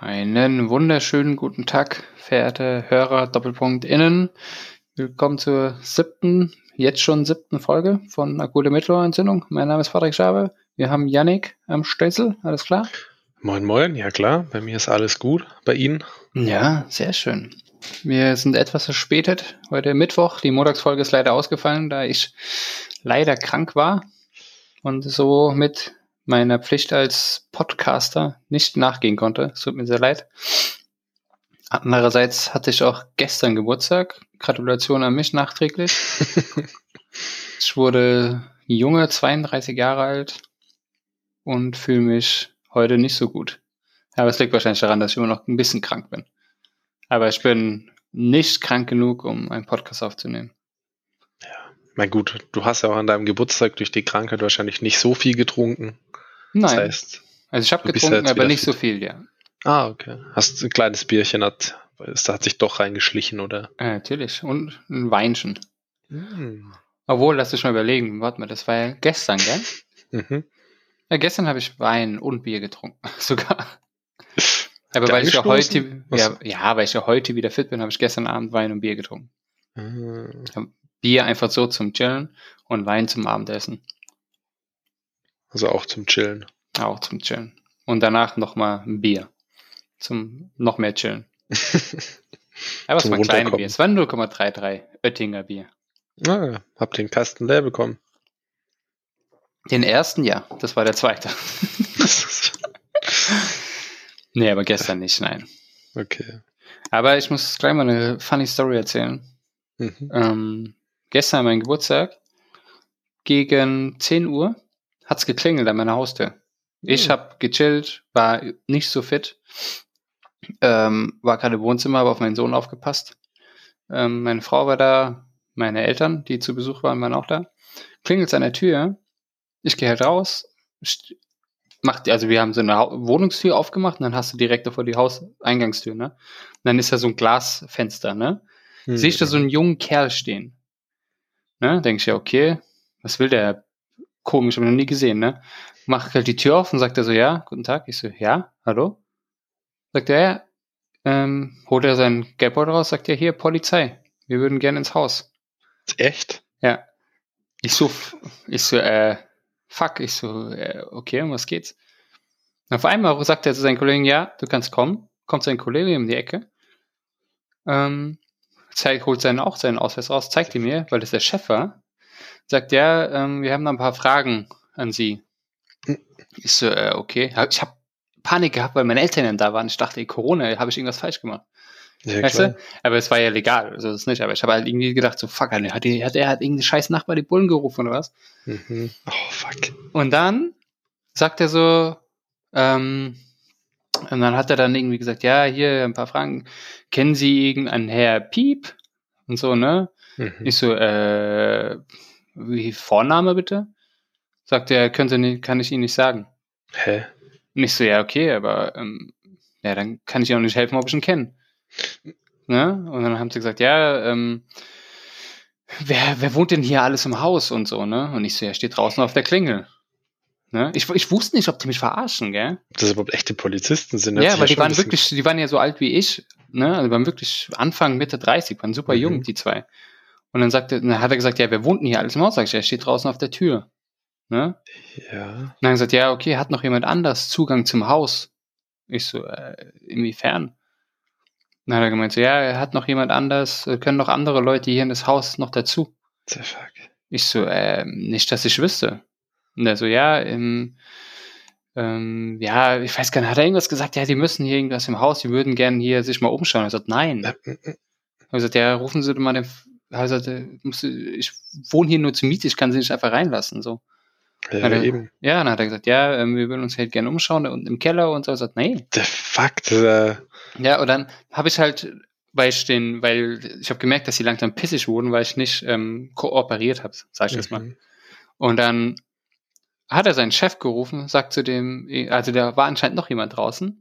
Einen wunderschönen guten Tag, verehrte Hörer Doppelpunkt innen. Willkommen zur siebten, jetzt schon siebten Folge von Akute Mittelohrentzündung. Mein Name ist Patrick Schabe. Wir haben Yannick am Stößel. Alles klar? Moin, moin. Ja klar, bei mir ist alles gut. Bei Ihnen? Ja, sehr schön. Wir sind etwas verspätet. Heute Mittwoch. Die Montagsfolge ist leider ausgefallen, da ich leider krank war und so mit meiner Pflicht als Podcaster nicht nachgehen konnte. Es tut mir sehr leid. Andererseits hatte ich auch gestern Geburtstag. Gratulation an mich nachträglich. ich wurde junge, 32 Jahre alt und fühle mich heute nicht so gut. Aber es liegt wahrscheinlich daran, dass ich immer noch ein bisschen krank bin. Aber ich bin nicht krank genug, um einen Podcast aufzunehmen. Mein gut, du hast ja auch an deinem Geburtstag durch die Krankheit wahrscheinlich nicht so viel getrunken. Nein. Das heißt, also ich habe getrunken, aber nicht fit. so viel, ja. Ah, okay. Hast ein kleines Bierchen, hat, das hat sich doch reingeschlichen, oder? Ja, natürlich. Und ein Weinchen. Mm. Obwohl, lass dich mal überlegen. Warte mal, das war ja gestern, gell? mhm. Ja, gestern habe ich Wein und Bier getrunken, sogar. Aber weil ich ja heute, ja, ja, weil ich ja heute wieder fit bin, habe ich gestern Abend Wein und Bier getrunken. Mhm. Bier einfach so zum Chillen und Wein zum Abendessen. Also auch zum Chillen. Auch zum Chillen. Und danach nochmal ein Bier. Zum noch mehr Chillen. Aber es war ein kleines Bier. Es war 0,33 Oettinger Bier. Ah, hab den Kasten leer bekommen. Den ersten, ja. Das war der zweite. nee, aber gestern nicht, nein. Okay. Aber ich muss gleich mal eine funny Story erzählen. Mhm. Ähm, gestern mein Geburtstag gegen 10 Uhr hat's geklingelt an meiner Haustür. Ich hm. habe gechillt, war nicht so fit, ähm, war gerade im Wohnzimmer, habe auf meinen Sohn aufgepasst. Ähm, meine Frau war da, meine Eltern, die zu Besuch waren, waren auch da. Klingelt an der Tür, ich gehe halt raus, macht, also wir haben so eine Wohnungstür aufgemacht und dann hast du direkt davor die Hauseingangstür, ne? Und dann ist da so ein Glasfenster, ne? Hm. Sehe ich da so einen jungen Kerl stehen. Ne? Denke ich ja, okay, was will der komisch, habe ich noch nie gesehen, ne? Mach halt die Tür auf und sagt er so, ja, guten Tag. Ich so, ja, hallo? Sagt er, ja, ähm, holt er seinen Geldbeutel raus, sagt er, hier, Polizei, wir würden gerne ins Haus. Echt? Ja. Ich so, ich so, äh, fuck, ich so, äh, okay, um was geht's? Und auf einmal sagt er zu seinen Kollegen, ja, du kannst kommen, kommt sein Kollege um die Ecke, ähm, zeigt, holt seinen auch seinen Ausweis raus, zeigt ihn mir, weil das der Chef war, sagt, ja, ähm, wir haben da ein paar Fragen an Sie. Ich so, äh, okay. Ich habe Panik gehabt, weil meine Eltern da waren. Ich dachte, ey, Corona, habe ich irgendwas falsch gemacht. Ja, weißt du? Aber es war ja legal, also das nicht. Aber ich habe halt irgendwie gedacht, so fuck, hat, hat er hat irgendeinen scheiß Nachbar die Bullen gerufen oder was? Mhm. Oh fuck. Und dann sagt er so, ähm, und dann hat er dann irgendwie gesagt, ja, hier ein paar Fragen. Kennen Sie irgendeinen Herr Piep? Und so, ne? Mhm. Ich so, äh, wie Vorname bitte? Sagt er, könnte nicht, kann ich Ihnen nicht sagen. Hä? Nicht so, ja, okay, aber ähm, ja, dann kann ich auch nicht helfen, ob ich ihn kenne. Ne? Und dann haben sie gesagt, ja, ähm, wer, wer wohnt denn hier alles im Haus und so, ne? Und ich so, ja, steht draußen auf der Klingel. Ne? Ich, ich wusste nicht, ob die mich verarschen, gell? Das überhaupt echte Polizisten sind. Ja, weil die waren wirklich, die waren ja so alt wie ich, ne? Also die waren wirklich Anfang, Mitte 30, waren super mhm. jung, die zwei. Und dann sagte, dann hat er gesagt, ja, wer wohnt denn hier alles im Haus? Sag ich, er steht draußen auf der Tür. Ne? Ja. Und dann hat er gesagt, ja, okay, hat noch jemand anders Zugang zum Haus? Ich so, äh, inwiefern? Dann hat er gemeint, so, ja, hat noch jemand anders, äh, können noch andere Leute hier in das Haus noch dazu. The fuck? Ich so, äh, nicht, dass ich wüsste. Und er so, ja, im, ähm, ja, ich weiß gar nicht, hat er irgendwas gesagt, ja, die müssen hier irgendwas im Haus, die würden gerne hier sich mal umschauen. Er sagt, nein. Äh, äh, äh. Er hat gesagt, ja, rufen Sie doch mal den also, ich wohne hier nur zur Miete, ich kann sie nicht einfach reinlassen. So. Ja, er, eben. ja, dann hat er gesagt, ja, ähm, wir würden uns halt gerne umschauen und im Keller und so. Er sagt, nee. Der Fakt. Äh ja, und dann habe ich halt, weil ich den, weil ich habe gemerkt, dass sie langsam pissig wurden, weil ich nicht ähm, kooperiert habe, sag ich mhm. jetzt mal. Mhm. Und dann hat er seinen Chef gerufen, sagt zu dem, also da war anscheinend noch jemand draußen,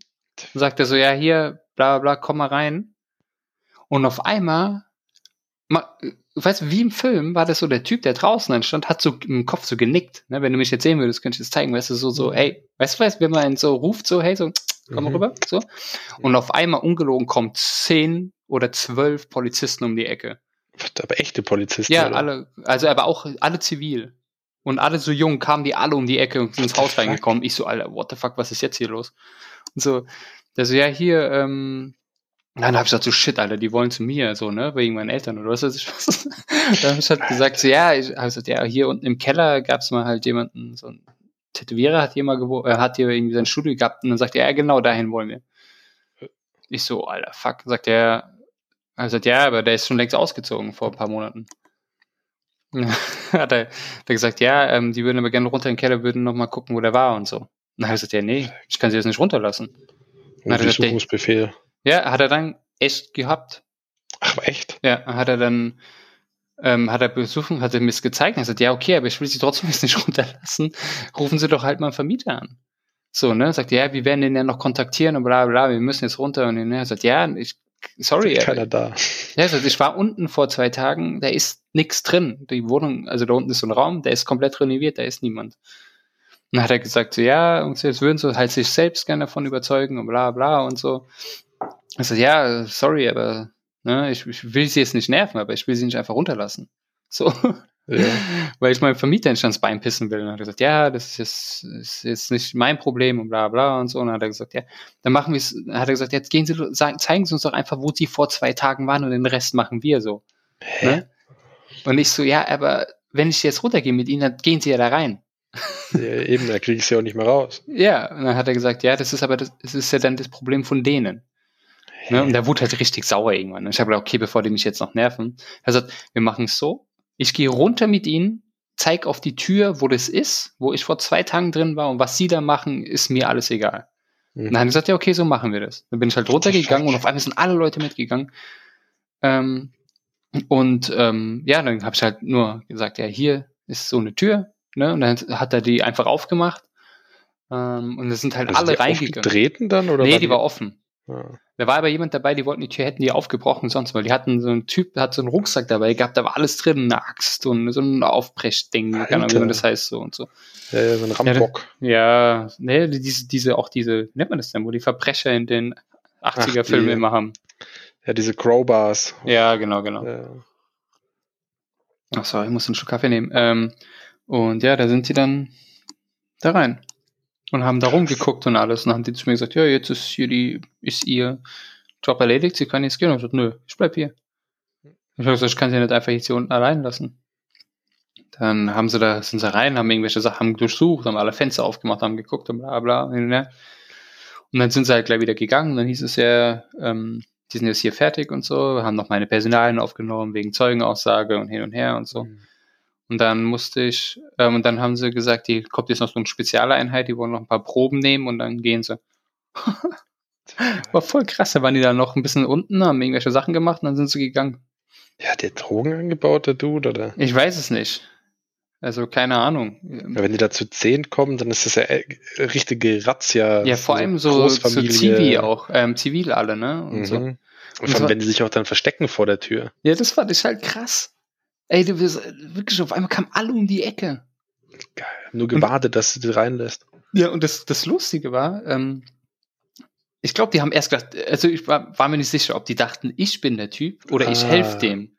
sagt er so, ja, hier, bla bla bla, komm mal rein. Und auf einmal weißt du, wie im Film war das so, der Typ, der draußen anstand, hat so im Kopf so genickt. Ne? Wenn du mich jetzt sehen würdest, könnte ich das zeigen, weißt du, so, so, mhm. ey, weißt du, weißt, wenn man so ruft, so, hey, so, komm mal mhm. rüber, so. Und auf einmal ungelogen kommen zehn oder zwölf Polizisten um die Ecke. Aber echte Polizisten? Ja, oder? alle, also aber auch alle zivil. Und alle so jung kamen die alle um die Ecke und sind ins Haus reingekommen. Ich so, Alter, what the fuck, was ist jetzt hier los? Und so, der so, ja, hier, ähm, dann habe ich gesagt, so shit, Alter, die wollen zu mir, so, ne, wegen meinen Eltern oder was weiß ich was. dann habe ich halt gesagt, so, ja, ich habe gesagt, ja, hier unten im Keller gab es mal halt jemanden, so ein Tätowierer hat hier mal äh, hat hier irgendwie sein Studio gehabt und dann sagt er, ja, genau dahin wollen wir. Ich so, Alter, fuck, sagt er, er sagt, ja, aber der ist schon längst ausgezogen vor ein paar Monaten. hat er, hat er gesagt, ja, ähm, die würden aber gerne runter in den Keller, würden noch mal gucken, wo der war und so. Und dann hat er gesagt, ja, nee, ich kann sie jetzt nicht runterlassen. Untersuchungsbefehl. Ja, hat er dann echt gehabt. Ach, echt? Ja, hat er dann, ähm, hat er besuchen, hat er mir es gezeigt und gesagt, ja, okay, aber ich will sie trotzdem jetzt nicht runterlassen. Rufen Sie doch halt mal einen Vermieter an. So, ne, sagt, ja, wir werden den ja noch kontaktieren und bla, bla, wir müssen jetzt runter. Und er sagt, ja, ich, sorry. Keiner da. Ja, also ich war unten vor zwei Tagen, da ist nichts drin. Die Wohnung, also da unten ist so ein Raum, der ist komplett renoviert, da ist niemand. Und dann hat er gesagt, so, ja, und jetzt würden sie halt sich selbst gerne davon überzeugen und bla bla und so. Ich so, ja, sorry, aber ne, ich, ich will sie jetzt nicht nerven, aber ich will sie nicht einfach runterlassen. So. Ja. Weil ich meinem Vermieter nicht ans Bein pissen will. Und dann hat er gesagt, ja, das ist jetzt, ist jetzt nicht mein Problem und bla bla und so. Und dann hat er gesagt, ja, dann machen wir es, hat er gesagt, jetzt gehen Sie, sagen, zeigen Sie uns doch einfach, wo Sie vor zwei Tagen waren und den Rest machen wir so. Ne? Und ich so, ja, aber wenn ich jetzt runtergehe mit Ihnen, dann gehen Sie ja da rein. Ja, eben, da kriege ich sie ja auch nicht mehr raus. Ja, und dann hat er gesagt, ja, das ist aber das, das ist ja dann das Problem von denen. Ne? Und der wurde halt richtig sauer irgendwann. Und ich habe gedacht, okay, bevor die mich jetzt noch nerven. Er sagt, wir machen es so, ich gehe runter mit ihnen, zeig auf die Tür, wo das ist, wo ich vor zwei Tagen drin war und was sie da machen, ist mir alles egal. Mhm. Und dann hat er gesagt, ja, okay, so machen wir das. Dann bin ich halt runtergegangen und auf einmal sind alle Leute mitgegangen. Ähm, und ähm, ja, dann habe ich halt nur gesagt, ja, hier ist so eine Tür, ne? Und dann hat er die einfach aufgemacht. Ähm, und es sind halt also alle reingegangen. Getreten dann oder? Nee, die war offen. Ja. Da war aber jemand dabei, die wollten die Tür, hätten die aufgebrochen sonst, weil die hatten so einen Typ, hat so einen Rucksack dabei gehabt, da war alles drin, eine Axt und so ein Aufbrechding, keine Ahnung, wie man das heißt, so und so. Ja, so ein Rambock. Ja, ja ne, diese, diese, auch diese, nennt man das denn, wo die Verbrecher in den 80er-Filmen immer haben. Ja, diese Crowbars. Ja, genau, genau. Ja. Ach so, ich muss einen Schluck Kaffee nehmen. Ähm, und ja, da sind sie dann da rein und haben da rumgeguckt und alles. Und dann haben die zu mir gesagt, ja, jetzt ist hier die, ist ihr Job erledigt, sie können jetzt gehen. Und ich gesagt, nö, ich bleib hier. Ich habe gesagt, ich kann sie nicht einfach jetzt hier unten allein lassen. Dann haben sie da, sind sie rein, haben irgendwelche Sachen durchsucht, haben alle Fenster aufgemacht, haben geguckt und bla bla. Und dann sind sie halt gleich wieder gegangen. Dann hieß es ja, ähm, die sind jetzt hier fertig und so, haben noch meine Personalien aufgenommen wegen Zeugenaussage und hin und her und so. Mhm. Und dann musste ich, ähm, und dann haben sie gesagt, die kommt jetzt noch so eine Spezialeinheit, die wollen noch ein paar Proben nehmen und dann gehen sie. War voll krass, da waren die da noch ein bisschen unten, haben irgendwelche Sachen gemacht und dann sind sie gegangen. Ja, der Drogen angebaut, der Dude, oder? Ich weiß es nicht. Also keine Ahnung. Ja, wenn die da zu zehn kommen, dann ist das ja äh, richtige Razzia. Ja, vor so allem so, so Zivi auch, ähm, zivil alle, ne? Und, mhm. so. und vor allem, wenn die sich auch dann verstecken vor der Tür. Ja, das fand ich halt krass. Ey, du bist wirklich auf einmal kamen alle um die Ecke. Geil. Nur gewartet, und, dass du die reinlässt. Ja, und das, das Lustige war, ähm, ich glaube, die haben erst gedacht, also ich war, war, mir nicht sicher, ob die dachten, ich bin der Typ oder ah. ich helfe dem.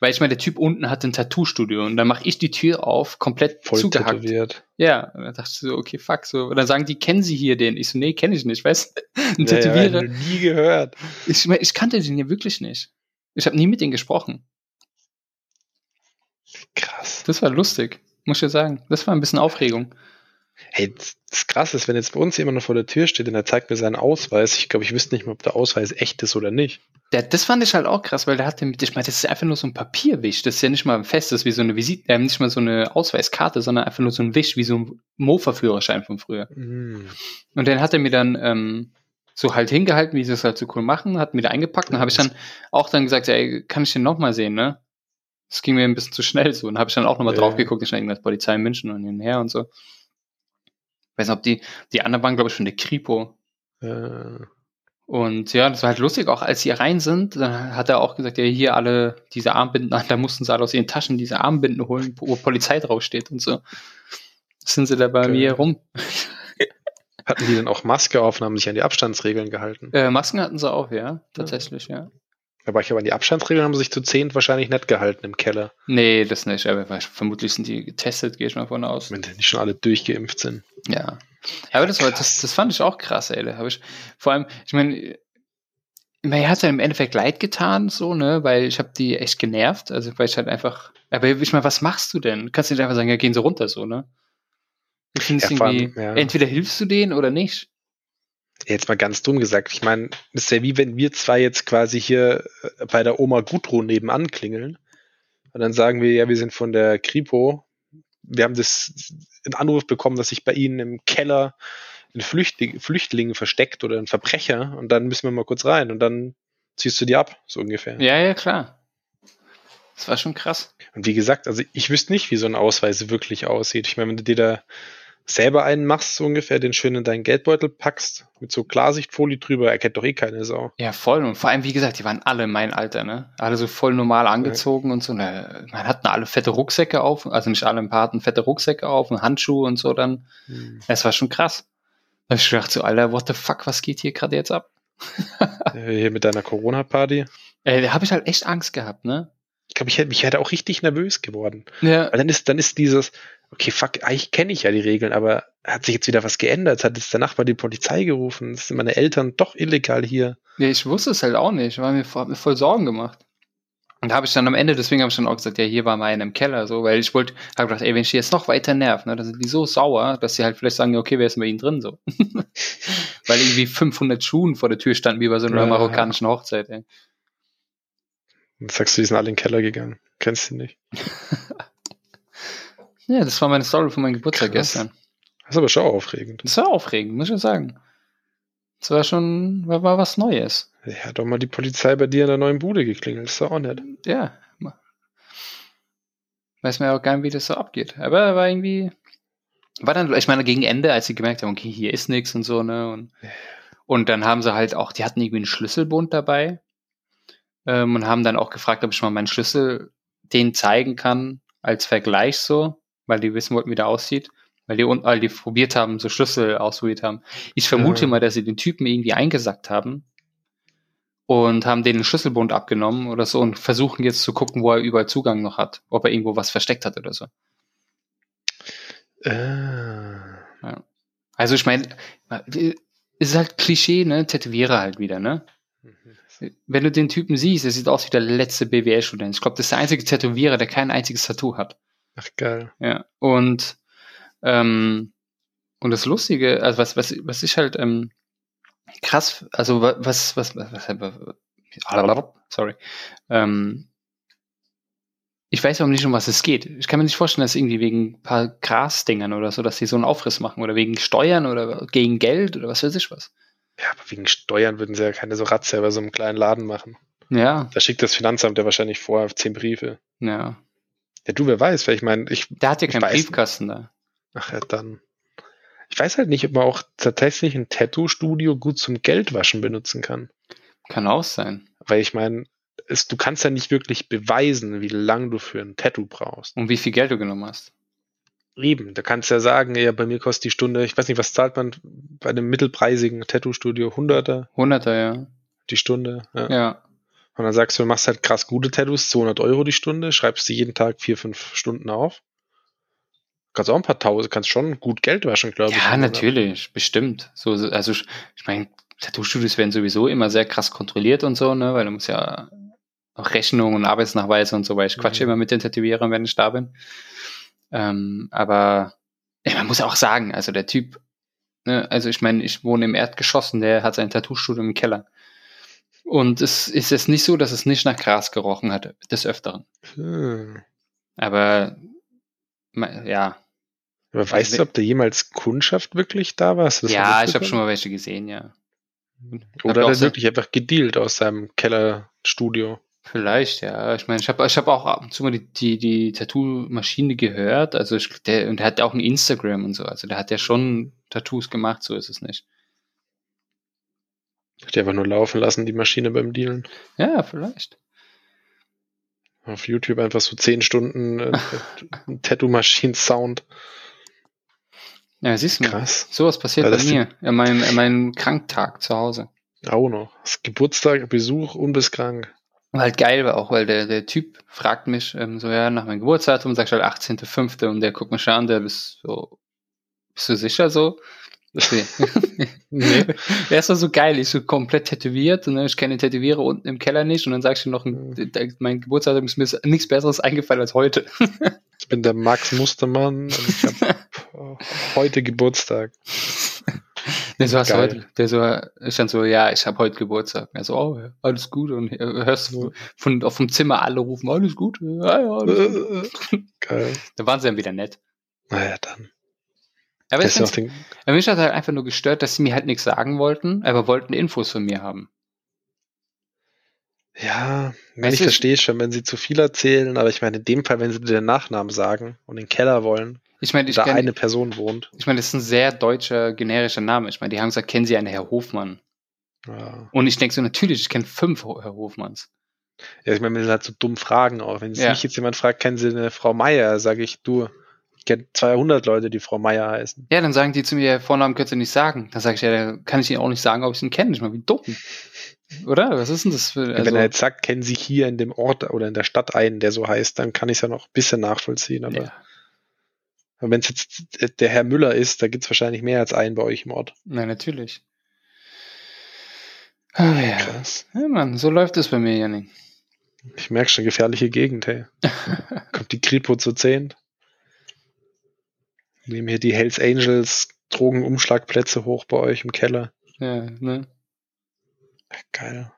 Weil ich meine, der Typ unten hat ein Tattoo-Studio und dann mache ich die Tür auf, komplett Voll zugehackt. Tätowiert. Ja, und dann dachte ich so, okay, fuck, so. Und dann sagen die, kennen Sie hier den? Ich so, nee, kenne ich nicht, weißt du? Ein ja, Tätowierer. Ja, nie gehört. Ich, ich kannte den ja wirklich nicht. Ich habe nie mit denen gesprochen. Krass. Das war lustig, muss ich ja sagen. Das war ein bisschen Aufregung. Hey, das Krasse ist, wenn jetzt bei uns jemand noch vor der Tür steht und er zeigt mir seinen Ausweis, ich glaube, ich wüsste nicht mehr, ob der Ausweis echt ist oder nicht. Der, das fand ich halt auch krass, weil der hat den, ich meine, das ist einfach nur so ein Papierwisch. Das ist ja nicht mal fest, das ist wie so eine Visite, äh, nicht mal so eine Ausweiskarte, sondern einfach nur so ein Wisch, wie so ein Mofa-Führerschein von früher. Mm. Und den hat er mir dann ähm, so halt hingehalten, wie sie es halt so cool machen, hat mir da eingepackt. Dann habe ich dann auch dann gesagt, ey, kann ich den nochmal sehen, ne? Das ging mir ein bisschen zu schnell so. Und habe ich dann auch nochmal ja. drauf geguckt, ich irgendwas Polizei in München und hinher und so. Ich weiß nicht, ob die, die anderen waren, glaube ich, schon der Kripo. Ja. Und ja, das war halt lustig, auch als sie rein sind, dann hat er auch gesagt, ja, hier alle diese Armbinden an, da mussten sie alle aus ihren Taschen diese Armbinden holen, wo Polizei draufsteht und so. sind sie da bei okay. mir rum. Hatten die denn auch Maske auf und haben sich an die Abstandsregeln gehalten? Äh, Masken hatten sie auch, ja, tatsächlich, ja. ja. Aber ich habe an die Abstandsregeln haben sie sich zu zehn wahrscheinlich nicht gehalten im Keller. Nee, das nicht, aber vermutlich sind die getestet, gehe ich mal von aus. Wenn die nicht schon alle durchgeimpft sind. Ja. Aber das, war, das, das fand ich auch krass, ey. Da habe ich, vor allem, ich meine, mir hat ja im Endeffekt leid getan, so, ne, weil ich habe die echt genervt, also weil ich halt einfach, aber ich meine, was machst du denn? Kannst du nicht einfach sagen, ja, gehen sie runter, so, ne? Ich finde es ja, irgendwie, ja. entweder hilfst du denen oder nicht. Jetzt mal ganz dumm gesagt, ich meine, es wäre wie wenn wir zwei jetzt quasi hier äh, bei der Oma Gudrun nebenan klingeln und dann sagen wir, ja, wir sind von der Kripo, wir haben das einen Anruf bekommen, dass sich bei Ihnen im Keller ein Flüchtling, Flüchtling versteckt oder ein Verbrecher und dann müssen wir mal kurz rein und dann ziehst du die ab, so ungefähr. Ja, ja, klar. Das war schon krass. Und wie gesagt, also ich wüsste nicht, wie so ein Ausweis wirklich aussieht. Ich meine, wenn du dir da selber einen machst, so ungefähr, den schön in deinen Geldbeutel packst, mit so Klarsichtfolie drüber, erkennt doch eh keine Sau. Ja, voll. Und vor allem, wie gesagt, die waren alle mein Alter, ne? Alle so voll normal angezogen ja. und so. Ne? Man hatten alle fette Rucksäcke auf, also nicht alle, ein paar hatten fette Rucksäcke auf und Handschuhe und so dann. Hm. Das war schon krass. Da hab ich gedacht so, Alter, what the fuck, was geht hier gerade jetzt ab? hier mit deiner Corona-Party? Äh, da habe ich halt echt Angst gehabt, ne? Ich glaube, ich hätte mich hätte auch richtig nervös geworden. Ja. Weil dann ist, dann ist dieses, okay, fuck, eigentlich kenne ich ja die Regeln, aber hat sich jetzt wieder was geändert? Hat jetzt der Nachbar die Polizei gerufen? Sind meine Eltern doch illegal hier? Ja, ich wusste es halt auch nicht, weil mir, mir voll Sorgen gemacht. Und da habe ich dann am Ende, deswegen habe ich dann auch gesagt, ja, hier war mal im Keller, so, weil ich wollte, habe gedacht, ey, wenn ich die jetzt noch weiter nerv, ne, dann sind die so sauer, dass sie halt vielleicht sagen, okay, wer ist denn bei ihnen drin, so. weil irgendwie 500 Schuhen vor der Tür standen, wie bei so einer ja, marokkanischen Hochzeit, ey. Dann sagst du, die sind alle in den Keller gegangen. Kennst du nicht. Ja, das war meine Story von meinem Geburtstag Krass. gestern. Das ist aber schon aufregend. Das war aufregend, muss ich sagen. Das war schon, war, war was Neues. Ja, hat doch mal die Polizei bei dir in der neuen Bude geklingelt, das ist doch auch nett. Ja. Weiß man ja auch gar nicht, wie das so abgeht. Aber war irgendwie, war dann, ich meine, gegen Ende, als sie gemerkt haben, okay, hier ist nichts und so, ne, und, und dann haben sie halt auch, die hatten irgendwie einen Schlüsselbund dabei, ähm, und haben dann auch gefragt, ob ich mal meinen Schlüssel denen zeigen kann, als Vergleich so weil die wissen wollten, wie der aussieht. Weil die, weil die probiert haben, so Schlüssel ausprobiert haben. Ich vermute ja. mal, dass sie den Typen irgendwie eingesackt haben und haben den Schlüsselbund abgenommen oder so und versuchen jetzt zu gucken, wo er überall Zugang noch hat. Ob er irgendwo was versteckt hat oder so. Äh. Ja. Also ich meine, ist halt Klischee, ne? Tätowierer halt wieder, ne? Mhm. Wenn du den Typen siehst, er sieht aus wie der letzte BWL-Student. Ich glaube, das ist der einzige Tätowierer, der kein einziges Tattoo hat. Ach, geil. Ja, und, ähm, und das Lustige, also was, was, was ich halt ähm, krass, also was, was, was, was sorry, ähm, ich weiß auch nicht, um was es geht. Ich kann mir nicht vorstellen, dass irgendwie wegen ein paar Grasdingern oder so, dass sie so einen Aufriss machen oder wegen Steuern oder gegen Geld oder was weiß ich was. Ja, aber wegen Steuern würden sie ja keine so Ratze bei so einem kleinen Laden machen. Ja. Da schickt das Finanzamt ja wahrscheinlich vorher zehn Briefe. Ja. Ja, du, wer weiß, weil ich meine, ich. Der hat ja keinen Briefkasten da. Ach ja, dann. Ich weiß halt nicht, ob man auch tatsächlich ein Tattoo-Studio gut zum Geldwaschen benutzen kann. Kann auch sein. Weil ich meine, du kannst ja nicht wirklich beweisen, wie lange du für ein Tattoo brauchst. Und wie viel Geld du genommen hast. Eben, da kannst du ja sagen, ja, bei mir kostet die Stunde, ich weiß nicht, was zahlt man bei einem mittelpreisigen Tattoo-Studio? Hunderter? Hunderter, ja. Die Stunde, ja. Ja, und dann sagst du, du machst halt krass gute Tattoos, 200 Euro die Stunde, schreibst du jeden Tag vier, fünf Stunden auf. Kannst auch ein paar Tausend, kannst schon gut Geld waschen, glaube ich. Ja, natürlich, oder? bestimmt. So, also, ich meine, Tattoo-Studios werden sowieso immer sehr krass kontrolliert und so, ne, weil du musst ja auch Rechnungen und Arbeitsnachweise und so, weil ich quatsche mhm. immer mit den Tätowierern, wenn ich da bin. Ähm, aber ja, man muss auch sagen, also der Typ, ne, also ich meine, ich wohne im Erdgeschoss und der hat sein Tattoo-Studio im Keller. Und es ist jetzt nicht so, dass es nicht nach Gras gerochen hat, des Öfteren. Hm. Aber ja. Aber also weißt also, du, ob da jemals Kundschaft wirklich da war? ja, ich habe schon mal welche gesehen, ja. Oder hat er wirklich einfach gedealt aus seinem Kellerstudio? Vielleicht, ja. Ich meine, ich habe ich hab auch ab und zu mal die, die, die Tattoo-Maschine gehört. Also ich, der, und der hat auch ein Instagram und so. Also der hat ja schon Tattoos gemacht, so ist es nicht. Die einfach nur laufen lassen, die Maschine beim Dealen. Ja, vielleicht. Auf YouTube einfach so 10 Stunden äh, Tattoo-Maschinen-Sound. Ja, siehst du, Krass. sowas passiert ja, bei mir, in meinem, in meinem Kranktag zu Hause. Auch noch. Das Geburtstag, Besuch und bis krank. halt geil war auch, weil der, der Typ fragt mich ähm, so, ja, nach meinem Geburtsdatum, sag ich halt 18.05. und der guckt mich schon an, der bist so, bist du sicher so? Okay. nee. Der ist doch so geil, ich so komplett tätowiert und ne? ich kenne den Tätowierer unten im Keller nicht und dann sagst du noch, ein, mein Geburtstag ist mir nichts Besseres eingefallen als heute. ich bin der Max Mustermann und ich habe heute Geburtstag. Der so, hast heute, der so, ist dann so, ja, ich habe heute Geburtstag. Er so, oh, alles gut. Und hörst du von, auf dem Zimmer alle rufen, alles gut. Ja, ja, alles gut. Geil. Da waren sie dann wieder nett. Naja, dann. Aber ich mich hat halt einfach nur gestört, dass sie mir halt nichts sagen wollten, aber wollten Infos von mir haben. Ja, weißt ich verstehe schon, wenn sie zu viel erzählen, aber ich meine, in dem Fall, wenn sie den Nachnamen sagen und den Keller wollen, ich meine, ich da kenn, eine Person wohnt. Ich meine, das ist ein sehr deutscher, generischer Name. Ich meine, die haben gesagt, kennen Sie einen Herr Hofmann? Ja. Und ich denke so, natürlich, ich kenne fünf Herr Hofmanns. Ja, ich meine, wenn sie halt so dumm fragen auch. Wenn ja. mich jetzt jemand fragt, kennen Sie eine Frau Meier, sage ich, du, kenne 200 Leute, die Frau Meier heißen. Ja, dann sagen die zu mir, Vornamen könnt ihr nicht sagen. Dann sage ich, ja, dann kann ich ihnen auch nicht sagen, ob ich ihn kenne. Ich meine, wie dumm. Oder? Was ist denn das für. Also, Wenn er jetzt sagt, kennen Sie hier in dem Ort oder in der Stadt einen, der so heißt, dann kann ich es ja noch ein bisschen nachvollziehen. Aber ja. wenn es jetzt der Herr Müller ist, da gibt es wahrscheinlich mehr als einen bei euch im Ort. Nein, natürlich. Ah, ja. Krass. Ja, Mann, so läuft es bei mir, Janik. Ich merke schon, gefährliche Gegend, hey. Kommt die Kripo zu 10? Nehmen hier die Hells Angels Drogenumschlagplätze hoch bei euch im Keller. Ja, ne? Geil.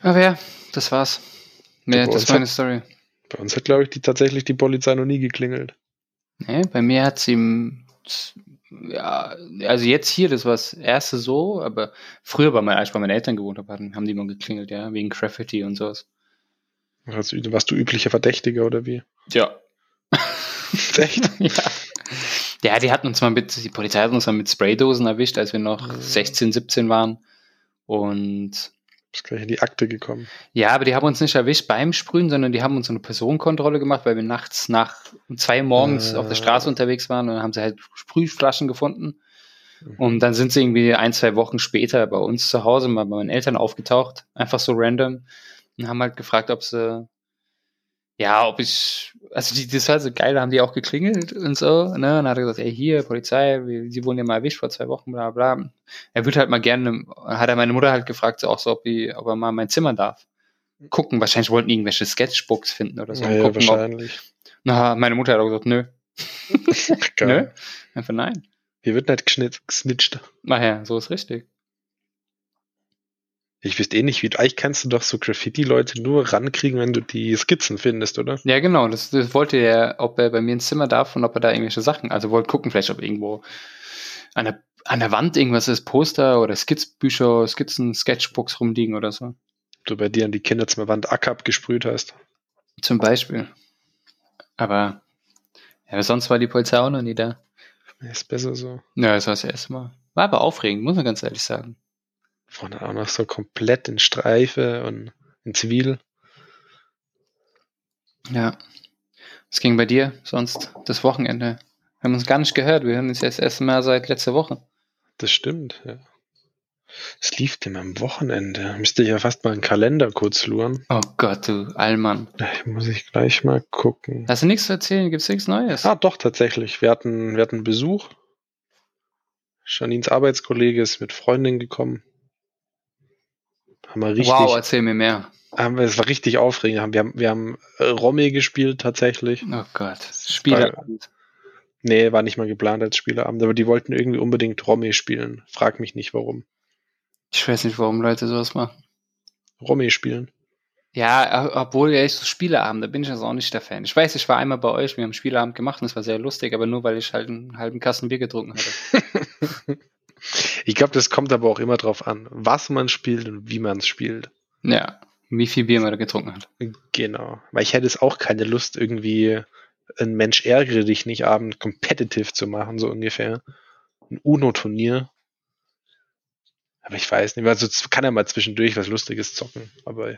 Aber ja, das war's. Mehr, das war meine Story. Bei uns hat, glaube ich, die, tatsächlich die Polizei noch nie geklingelt. Nee, bei mir hat sie ja, also jetzt hier, das war das erste so, aber früher bei meinen, als ich bei meinen Eltern gewohnt habe, haben die mal geklingelt, ja, wegen Graffiti und sowas. Also, warst du üblicher Verdächtiger oder wie? Ja, Echt? ja. Ja, die hatten uns mal mit, die Polizei hat uns mal mit Spraydosen erwischt, als wir noch mhm. 16, 17 waren. Und. Ist gleich in die Akte gekommen. Ja, aber die haben uns nicht erwischt beim Sprühen, sondern die haben uns eine Personenkontrolle gemacht, weil wir nachts nach zwei morgens äh. auf der Straße unterwegs waren und dann haben sie halt Sprühflaschen gefunden. Mhm. Und dann sind sie irgendwie ein, zwei Wochen später bei uns zu Hause mal bei meinen Eltern aufgetaucht, einfach so random, und haben halt gefragt, ob sie ja, ob ich, also die, das war so geil, da haben die auch geklingelt und so, ne, und dann hat er gesagt, ey, hier, Polizei, sie wurden ja mal erwischt vor zwei Wochen, bla, bla. Er würde halt mal gerne, hat er meine Mutter halt gefragt, so auch so, ob, die, ob er mal mein Zimmer darf. Gucken, wahrscheinlich wollten irgendwelche Sketchbooks finden oder so. Ja, gucken, wahrscheinlich. Ob, na, meine Mutter hat auch gesagt, nö. nö? Einfach nein. Hier wird nicht gesnitcht. Ach ja, so ist richtig. Ich wüsste eh nicht, wie. Eigentlich kannst du doch so Graffiti-Leute nur rankriegen, wenn du die Skizzen findest, oder? Ja, genau. Das, das wollte er, ob er bei mir ins Zimmer darf und ob er da irgendwelche Sachen. Also wollte gucken, vielleicht ob irgendwo an der, an der Wand irgendwas ist, Poster oder Skizzbücher, Skizzen, Sketchbooks rumliegen oder so. Du bei dir an die Kinderzimmerwand Ackab gesprüht hast. Zum Beispiel. Aber ja, sonst war die Polizei auch noch nie da. Ist besser so. Ja, das war das erste Mal. War aber aufregend, muss man ganz ehrlich sagen. Vorne auch noch so komplett in Streife und in Zivil. Ja. Was ging bei dir sonst das Wochenende? Wir haben uns gar nicht gehört. Wir hören uns jetzt erst mal seit letzter Woche. Das stimmt, ja. Es lief denn am Wochenende. Müsste ich ja fast mal einen Kalender kurz luren. Oh Gott, du Allmann. Da muss ich gleich mal gucken. Hast du nichts zu erzählen? Gibt es nichts Neues? Ah, doch, tatsächlich. Wir hatten, wir hatten Besuch. Janins Arbeitskollege ist mit Freundin gekommen. Haben wir richtig, wow, erzähl mir mehr. Haben wir, es war richtig aufregend. Wir haben, wir haben äh, Romy gespielt tatsächlich. Oh Gott, Spieleabend. Nee, war nicht mal geplant als Spieleabend, aber die wollten irgendwie unbedingt Romy spielen. Frag mich nicht warum. Ich weiß nicht, warum Leute sowas machen. Romy spielen. Ja, obwohl ja ich so Spieleabend, da bin ich also auch nicht der Fan. Ich weiß, ich war einmal bei euch, wir haben Spieleabend gemacht und es war sehr lustig, aber nur weil ich halt einen halben Kasten Bier getrunken hatte. Ich glaube, das kommt aber auch immer drauf an, was man spielt und wie man es spielt. Ja, wie viel Bier man da getrunken hat. Genau, weil ich hätte es auch keine Lust, irgendwie ein Mensch ärgere dich nicht Abend competitive zu machen, so ungefähr. Ein UNO-Turnier. Aber ich weiß nicht, also kann ja mal zwischendurch was Lustiges zocken, aber.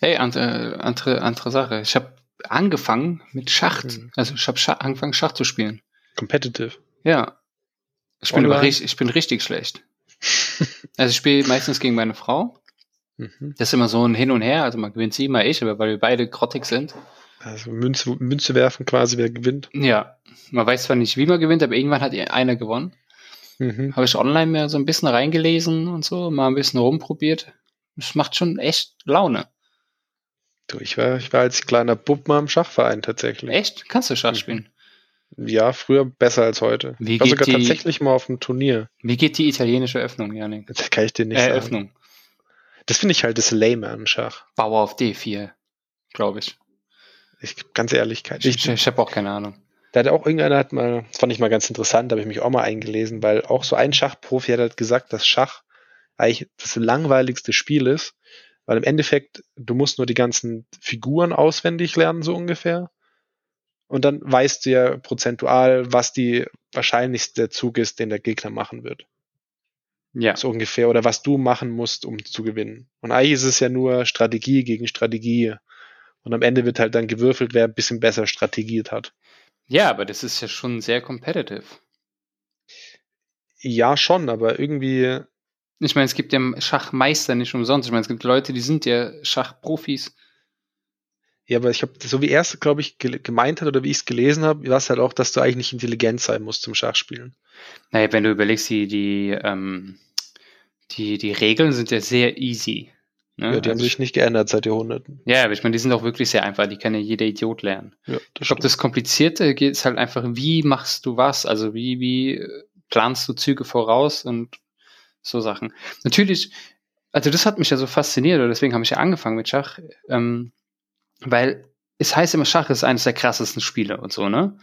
Hey, andere, andere, andere Sache. Ich habe angefangen mit Schach. Mhm. Also ich habe Schach, angefangen, Schach zu spielen. Competitive. Ja. Ich bin, aber richtig, ich bin richtig schlecht. also ich spiele meistens gegen meine Frau. Mhm. Das ist immer so ein Hin und Her. Also man gewinnt sie, mal ich, aber weil wir beide grottig sind. Also Münze, Münze werfen quasi, wer gewinnt. Ja. Man weiß zwar nicht, wie man gewinnt, aber irgendwann hat einer gewonnen. Mhm. Habe ich online mehr so ein bisschen reingelesen und so, mal ein bisschen rumprobiert. Es macht schon echt Laune. Du, ich war, ich war als kleiner Bub mal im Schachverein tatsächlich. Echt? Kannst du Schach mhm. spielen? Ja, früher besser als heute. Wie ich war sogar die, tatsächlich mal auf einem Turnier. Wie geht die italienische Öffnung, Janik? Das kann ich dir nicht äh, sagen. Öffnung. Das finde ich halt das Lame an Schach. Bauer auf D4, glaube ich. Ich, ganz ehrlich, ich, ich, ich habe auch keine Ahnung. Da hat auch irgendeiner hat mal, das fand ich mal ganz interessant, da habe ich mich auch mal eingelesen, weil auch so ein Schachprofi hat halt gesagt, dass Schach eigentlich das langweiligste Spiel ist, weil im Endeffekt, du musst nur die ganzen Figuren auswendig lernen, so ungefähr. Und dann weißt du ja prozentual, was die wahrscheinlichste Zug ist, den der Gegner machen wird. Ja. So ungefähr. Oder was du machen musst, um zu gewinnen. Und eigentlich ist es ja nur Strategie gegen Strategie. Und am Ende wird halt dann gewürfelt, wer ein bisschen besser strategiert hat. Ja, aber das ist ja schon sehr competitive. Ja, schon, aber irgendwie. Ich meine, es gibt ja Schachmeister nicht umsonst. Ich meine, es gibt Leute, die sind ja Schachprofis. Ja, aber ich habe, so wie er es, glaube ich, gemeint hat oder wie ich es gelesen habe, war es halt auch, dass du eigentlich nicht intelligent sein musst zum Schachspielen. Naja, wenn du überlegst, die, die, ähm, die, die Regeln sind ja sehr easy. Ne? Ja, die haben also sich nicht geändert seit Jahrhunderten. Ja, aber ich meine, die sind auch wirklich sehr einfach, die kann ja jeder Idiot lernen. Ja, ich glaube, das Komplizierte geht es halt einfach, wie machst du was? Also wie, wie planst du Züge voraus und so Sachen. Natürlich, also das hat mich ja so fasziniert, oder deswegen habe ich ja angefangen mit Schach, ähm, weil es heißt immer, Schach ist eines der krassesten Spiele und so, ne?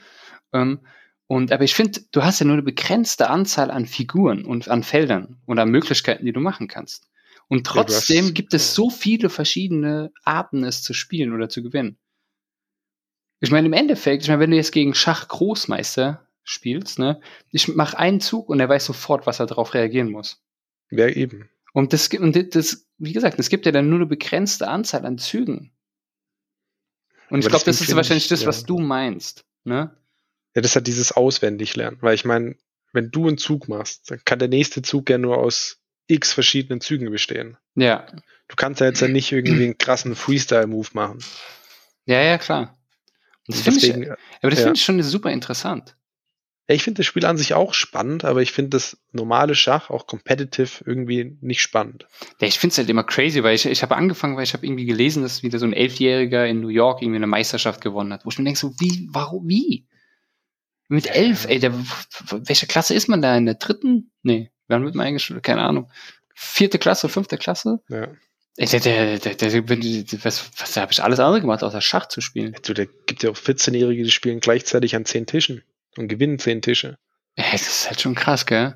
Ähm, und aber ich finde, du hast ja nur eine begrenzte Anzahl an Figuren und an Feldern und an Möglichkeiten, die du machen kannst. Und trotzdem ja, gibt es so viele verschiedene Arten, es zu spielen oder zu gewinnen. Ich meine, im Endeffekt, ich meine, wenn du jetzt gegen Schach-Großmeister spielst, ne, ich mache einen Zug und er weiß sofort, was er darauf reagieren muss. Ja, eben. Und das, und das, wie gesagt, es gibt ja dann nur eine begrenzte Anzahl an Zügen. Und ich glaube, das ist wahrscheinlich ich, das, ja. was du meinst, ne? Ja, das hat dieses Auswendiglernen. Weil ich meine, wenn du einen Zug machst, dann kann der nächste Zug ja nur aus x verschiedenen Zügen bestehen. Ja. Du kannst ja jetzt ja nicht irgendwie einen krassen Freestyle-Move machen. Ja, ja, klar. Das Deswegen, ich, aber das ja. finde ich schon super interessant. Ja, ich finde das Spiel an sich auch spannend, aber ich finde das normale Schach, auch competitive, irgendwie nicht spannend. Ja, ich finde es halt immer crazy, weil ich, ich habe angefangen, weil ich habe irgendwie gelesen, dass wieder so ein Elfjähriger in New York irgendwie eine Meisterschaft gewonnen hat, wo ich mir denke, so, wie, warum, wie? Mit elf, ey, der, welche Klasse ist man da? In der dritten? Nee. Wann wird man eingeschult? Keine Ahnung. Vierte Klasse, fünfte Klasse? Ja. Ey, der, der, der, der, was, was habe ich alles andere gemacht, außer Schach zu spielen? Du, der gibt ja auch 14-Jährige, die spielen gleichzeitig an zehn Tischen und gewinnen zehn Tische. Ey, das ist halt schon krass, gell?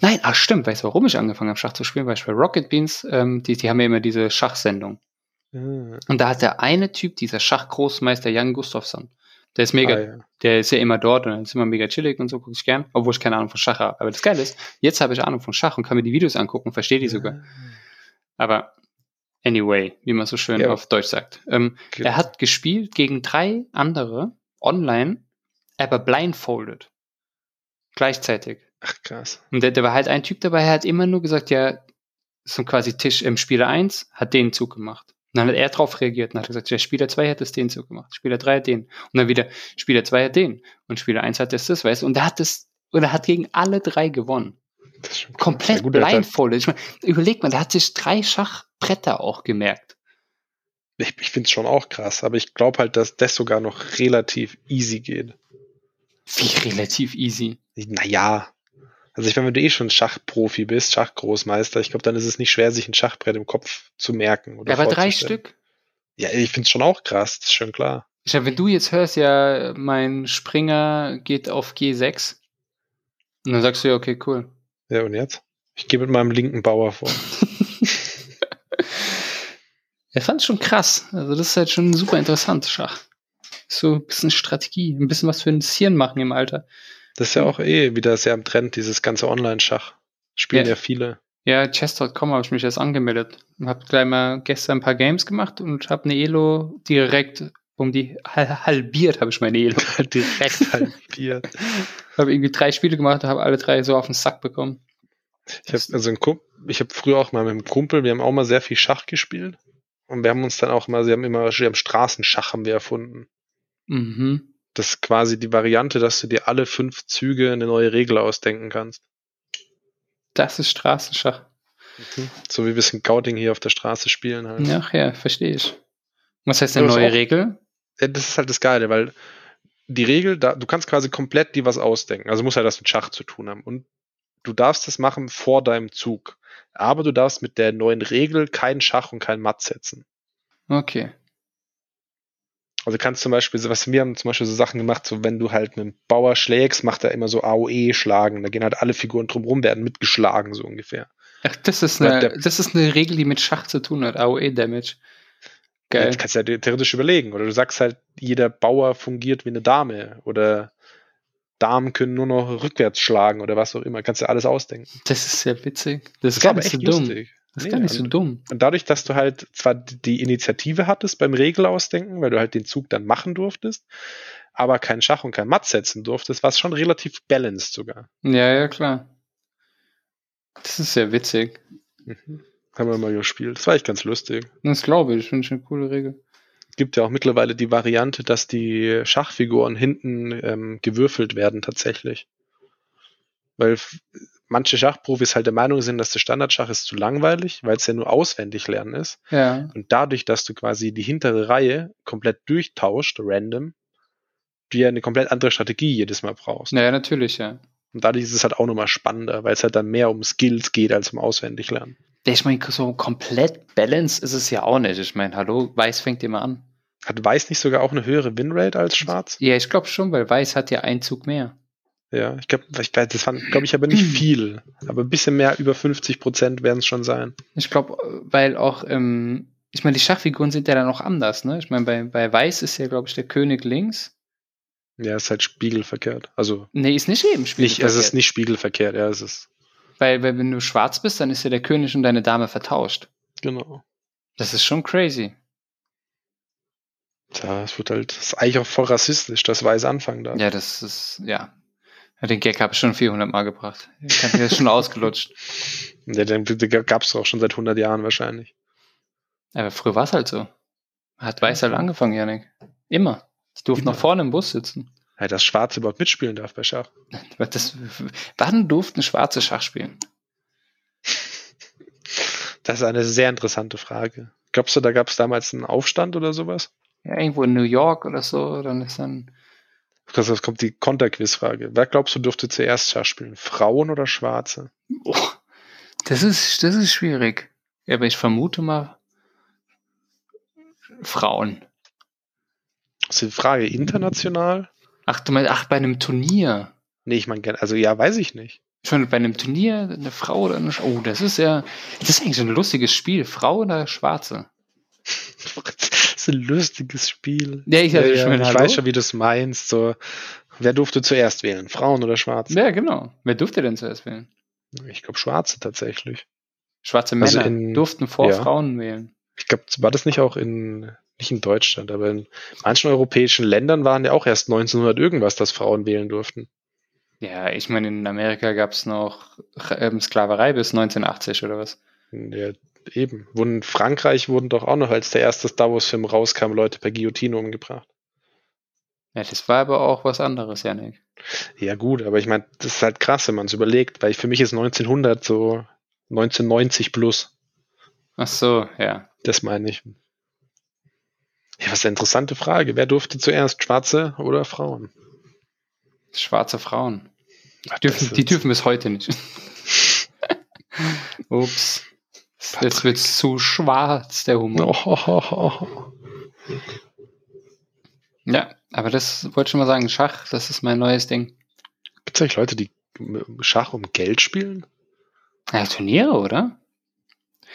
Nein, ach stimmt, weißt du, warum ich angefangen habe, Schach zu spielen? Weil ich bei Rocket Beans, ähm, die, die haben ja immer diese Schachsendung. Ah. Und da hat der eine Typ, dieser Schachgroßmeister Jan Gustafsson, der ist mega, ah, ja. der ist ja immer dort und ist immer mega chillig und so, gucke ich gern, obwohl ich keine Ahnung von Schach habe. Aber das Geile ist, jetzt habe ich Ahnung von Schach und kann mir die Videos angucken, verstehe die sogar. Ah. Aber anyway, wie man so schön ja. auf Deutsch sagt. Ähm. Er hat gespielt gegen drei andere online, aber blindfolded. Gleichzeitig. Ach krass. Und da war halt ein Typ dabei, der hat immer nur gesagt, ja, so quasi Tisch im Spieler 1 hat den Zug gemacht dann hat er darauf reagiert und hat gesagt, der Spieler 2 hat das den so gemacht, Spieler 3 hat den. Und dann wieder, Spieler 2 hat den. Und Spieler 1 hat das, das, weißt du. Und er hat das, oder hat gegen alle drei gewonnen. Komplett blindfolded. Ich meine, überleg mal, der hat sich drei Schachbretter auch gemerkt. Ich, ich finde es schon auch krass, aber ich glaube halt, dass das sogar noch relativ easy geht. Wie relativ easy? Naja, also ich meine, wenn du eh schon Schachprofi bist, Schachgroßmeister, ich glaube, dann ist es nicht schwer, sich ein Schachbrett im Kopf zu merken. Oder ja, aber drei Stück? Ja, ich finde es schon auch krass, das ist schon klar. Ich meine, wenn du jetzt hörst, ja, mein Springer geht auf G6, und dann sagst du ja, okay, cool. Ja, und jetzt? Ich gehe mit meinem linken Bauer vor. er fand es schon krass. Also das ist halt schon super interessant, Schach. So ein bisschen Strategie, ein bisschen was für ein Hirn machen im Alter. Das ist ja auch eh wieder sehr am Trend, dieses ganze Online-Schach. Spielen ja, ja viele. Ja, chess.com habe ich mich jetzt angemeldet. Habe gleich mal gestern ein paar Games gemacht und habe eine Elo direkt um die halbiert habe ich meine Elo. Direkt halbiert. habe irgendwie drei Spiele gemacht, habe alle drei so auf den Sack bekommen. Ich habe also ein Kumpel, ich habe früher auch mal mit einem Kumpel, wir haben auch mal sehr viel Schach gespielt und wir haben uns dann auch mal, sie haben immer, wir haben Straßenschach haben wir erfunden. Mhm. Das ist quasi die Variante, dass du dir alle fünf Züge eine neue Regel ausdenken kannst. Das ist Straßenschach. Mhm. So wie wir es in Gauting hier auf der Straße spielen halt. Ach ja, verstehe ich. Was heißt eine neue auch, Regel? Ja, das ist halt das Geile, weil die Regel, da, du kannst quasi komplett dir was ausdenken. Also muss halt das mit Schach zu tun haben. Und du darfst das machen vor deinem Zug. Aber du darfst mit der neuen Regel kein Schach und kein Matt setzen. Okay. Also kannst zum Beispiel, was wir haben zum Beispiel so Sachen gemacht, so wenn du halt einen Bauer schlägst, macht er immer so AOE schlagen. Da gehen halt alle Figuren drumherum, werden mitgeschlagen, so ungefähr. Ach, das ist eine, der, das ist eine Regel, die mit Schach zu tun hat, AOE-Damage. Geil. Das kannst du ja theoretisch überlegen. Oder du sagst halt, jeder Bauer fungiert wie eine Dame. Oder Damen können nur noch rückwärts schlagen oder was auch immer. Kannst du alles ausdenken. Das ist sehr witzig. Das, das ist gar nicht so dumm. Lustig. Das ist nee, gar nicht so dumm. Und dadurch, dass du halt zwar die Initiative hattest beim Regelausdenken, weil du halt den Zug dann machen durftest, aber kein Schach und kein Matt setzen durftest, war es schon relativ balanced sogar. Ja, ja, klar. Das ist sehr witzig. Mhm. Haben wir mal gespielt. Das war echt ganz lustig. Das glaube ich. Finde ich eine coole Regel. Es gibt ja auch mittlerweile die Variante, dass die Schachfiguren hinten ähm, gewürfelt werden tatsächlich. Weil manche Schachprofis halt der Meinung sind, dass der Standardschach ist zu langweilig, weil es ja nur auswendig lernen ist. Ja. Und dadurch, dass du quasi die hintere Reihe komplett durchtauscht, random, du ja eine komplett andere Strategie jedes Mal brauchst. Ja, natürlich, ja. Und dadurch ist es halt auch nochmal spannender, weil es halt dann mehr um Skills geht als um Auswendiglernen. Ich meine, so komplett Balance ist es ja auch nicht. Ich meine, hallo, Weiß fängt immer an. Hat Weiß nicht sogar auch eine höhere Winrate als Schwarz? Ja, ich glaube schon, weil Weiß hat ja einen Zug mehr. Ja, ich glaube, ich, das glaube ich aber nicht viel. Aber ein bisschen mehr, über 50 Prozent werden es schon sein. Ich glaube, weil auch, ähm, ich meine, die Schachfiguren sind ja dann auch anders, ne? Ich meine, bei, bei Weiß ist ja, glaube ich, der König links. Ja, ist halt spiegelverkehrt. Also. Nee, ist nicht eben spiegelverkehrt. Nicht, es ist nicht spiegelverkehrt, ja, es ist. Weil, weil wenn du schwarz bist, dann ist ja der König und deine Dame vertauscht. Genau. Das ist schon crazy. Tja, es wird halt, das ist eigentlich auch voll rassistisch, dass Weiß anfangen darf. Ja, das ist, ja. Den Gag habe ich schon 400 Mal gebracht. Ich habe das schon ausgelutscht. Ja, den, den gab es auch schon seit 100 Jahren wahrscheinlich. Aber früher war es halt so. Hat Weiß halt angefangen, Janik. Immer. Die durften noch vorne im Bus sitzen. Ja, dass Schwarze überhaupt mitspielen darf bei Schach. Das, wann durften Schwarze Schach spielen? Das ist eine sehr interessante Frage. Glaubst du, da gab es damals einen Aufstand oder sowas? Ja, irgendwo in New York oder so, dann ist dann. Das kommt die Konterquiz-Frage. Wer glaubst du, dürfte zuerst Schach spielen? Frauen oder Schwarze? Oh, das ist, das ist schwierig. Ja, aber ich vermute mal Frauen. Das ist die Frage international? Ach, du meinst, ach, bei einem Turnier. Nee, ich meine, also ja, weiß ich nicht. Schon bei einem Turnier, eine Frau oder eine Sch Oh, das ist ja, das ist eigentlich ein lustiges Spiel. Frau oder Schwarze? ist ein lustiges Spiel. Ja, ich, ja, ja, ich weiß schon, wie du es meinst. So, wer durfte zuerst wählen? Frauen oder Schwarze? Ja, genau. Wer durfte denn zuerst wählen? Ich glaube, Schwarze tatsächlich. Schwarze also Männer also in, durften vor ja. Frauen wählen. Ich glaube, war das nicht auch in nicht in Deutschland, aber in manchen europäischen Ländern waren ja auch erst 1900 irgendwas, dass Frauen wählen durften. Ja, ich meine, in Amerika gab es noch ähm, Sklaverei bis 1980 oder was? Ja, eben. in Frankreich wurden doch auch noch, als der erste Star Wars-Film rauskam, Leute per Guillotine umgebracht. Ja, das war aber auch was anderes, Janik. Ja, gut, aber ich meine, das ist halt krass, wenn man es überlegt, weil für mich ist 1900 so 1990 plus. Ach so, ja. Das meine ich. Ja, was eine interessante Frage. Wer durfte zuerst, Schwarze oder Frauen? Schwarze Frauen. Ach, dürfen, die dürfen bis heute nicht. Ups. Jetzt wird es zu schwarz, der Humor. Oh. Ja, aber das wollte ich schon mal sagen. Schach, das ist mein neues Ding. Gibt es eigentlich Leute, die Schach um Geld spielen? Ja, Turniere, oder?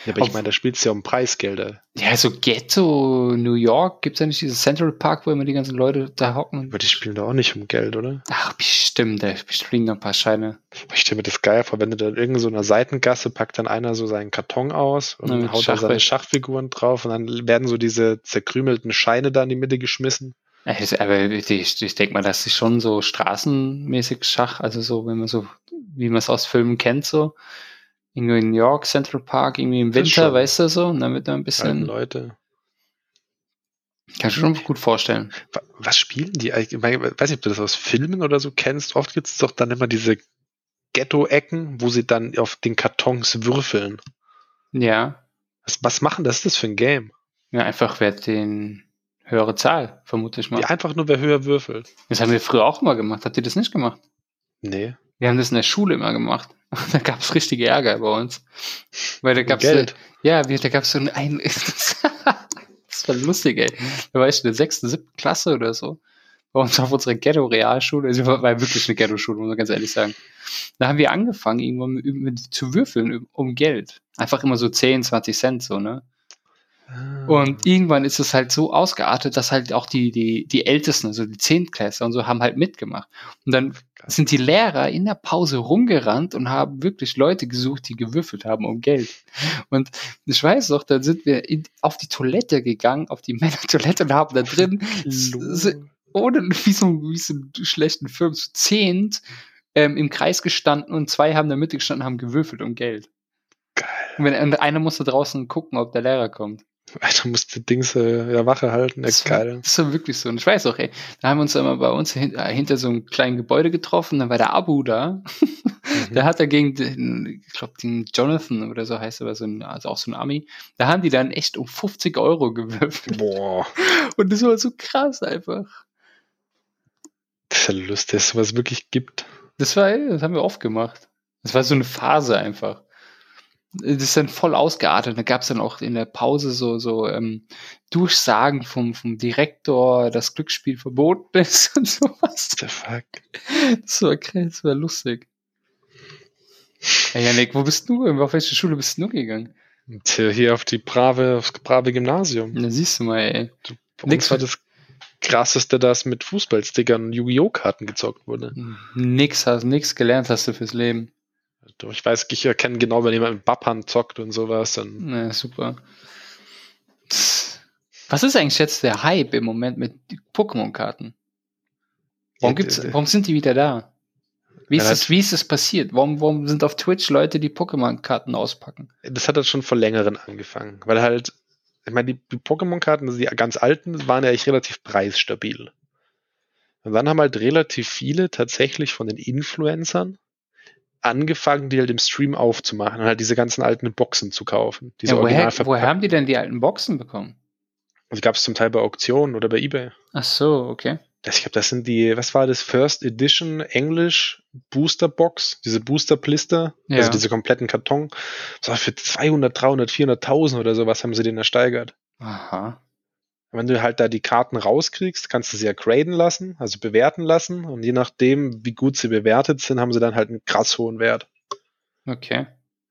Ja, aber ich meine, da spielt es ja um Preisgelder. Ja, so Ghetto, New York, gibt es ja nicht dieses Central Park, wo immer die ganzen Leute da hocken? Aber die spielen da auch nicht um Geld, oder? Ach, bestimmt, da spielen noch ein paar Scheine. Ich stelle mir das geil vor, wenn du da in irgendeiner Seitengasse packt dann einer so seinen Karton aus und mit haut da seine. Schachfiguren drauf und dann werden so diese zerkrümelten Scheine da in die Mitte geschmissen. Aber ich, ich denke mal, das ist schon so straßenmäßig Schach, also so, wenn man so, wie man es aus Filmen kennt, so. In New York, Central Park, irgendwie im Winter, weißt du so, und dann wird man ein bisschen, Leute. kann ich schon gut vorstellen. Wa- Was spielen die eigentlich? Ich weiß nicht, ob du das aus Filmen oder so kennst. Oft gibt es doch dann immer diese Ghetto-Ecken, wo sie dann auf den Kartons würfeln. Ja, Was, was machen das? ist das für ein Game? ja, einfach wer die höhere Zahl, vermute ich mal. Ja, einfach nur, wer höher würfelt. Das haben wir früher auch mal gemacht. Habt ihr das nicht gemacht? Nee. Wir haben das in der Schule immer gemacht. Da gab es richtige Ärger bei uns. Weil da gab es Geld. ja, da gab es so ein, ein das war lustig, ey. Da war ich in der sechsten, siebten Klasse oder so. Bei uns auf unserer Ghetto-Realschule. Also war, war wirklich eine Ghetto-Schule, muss man ganz ehrlich sagen. Da haben wir angefangen, irgendwann mit, mit, zu würfeln um Geld. Einfach immer so 10, 20 Cent, so, ne? Ah. Und irgendwann ist es halt so ausgeartet, dass halt auch die, die, die Ältesten, also die Zehntklässler und so, haben halt mitgemacht. Und dann sind die Lehrer in der Pause rumgerannt und haben wirklich Leute gesucht, die gewürfelt haben um Geld. Und ich weiß noch, dann sind wir in, auf die Toilette gegangen, auf die Männertoilette und haben da drin, ohne wie so, wie so einen schlechten Film, zu zehnt ähm, im Kreis gestanden und zwei haben in der Mitte gestanden, haben gewürfelt um Geld. Geil. Und, wenn, und einer musste draußen gucken, ob der Lehrer kommt. Alter, musst du Dings äh, ja, Wache halten. Das war, geil. das war wirklich so. Und ich weiß auch, ey, da haben wir uns immer bei uns hin, äh, hinter so einem kleinen Gebäude getroffen, dann war der Abu da. Mhm. Der hat da gegen den, ich glaube, den Jonathan oder so heißt er, aber so ein, also auch so ein Ami. Da haben die dann echt um 50 Euro gewürfelt. Boah, Und das war so krass einfach. das ist ja lustig, dass es sowas wirklich gibt. Das war, ey, das haben wir oft gemacht. Das war so eine Phase einfach. Das ist dann voll ausgeartet. Da gab es dann auch in der Pause so, so ähm, Durchsagen vom, vom Direktor, dass Glücksspiel verboten ist und sowas. What the fuck? Das war krass, das war lustig. Hey Janik, wo bist du? Auf welche Schule bist du gegangen? Und hier, auf die brave, aufs brave Gymnasium. Da siehst du mal, ey. Bei Nix war das krasseste, dass mit Fußballstickern und Yu-Gi-Oh! Karten gezockt wurde. Nix hast, nix gelernt hast du fürs Leben. Ich weiß, ich erkenne genau, wenn jemand mit Bappan zockt und sowas, dann Na, super. Was ist eigentlich jetzt der Hype im Moment mit Pokémon-Karten? Warum, gibt's, warum sind die wieder da? Wie ist, das, wie ist das passiert? Warum, warum sind auf Twitch Leute, die Pokémon-Karten auspacken? das hat das schon vor längeren angefangen, weil halt, ich meine, die, die Pokémon-Karten, also die ganz alten, waren ja echt relativ preisstabil. Und dann haben halt relativ viele tatsächlich von den Influencern angefangen, die halt im Stream aufzumachen und halt diese ganzen alten Boxen zu kaufen. Diese Ja, woher, woher haben die denn die alten Boxen bekommen? Also gab es zum Teil bei Auktionen oder bei Ebay. Ach so, okay. Das, ich glaube, das sind die, was war das? First Edition English Booster Box, diese Booster Blister, Ja. also diese kompletten Karton. So für 200, 300, 400.000 oder sowas haben sie den ersteigert. Aha. Wenn du halt da die Karten rauskriegst, kannst du sie ja graden lassen, also bewerten lassen. Und je nachdem, wie gut sie bewertet sind, haben sie dann halt einen krass hohen Wert. Okay.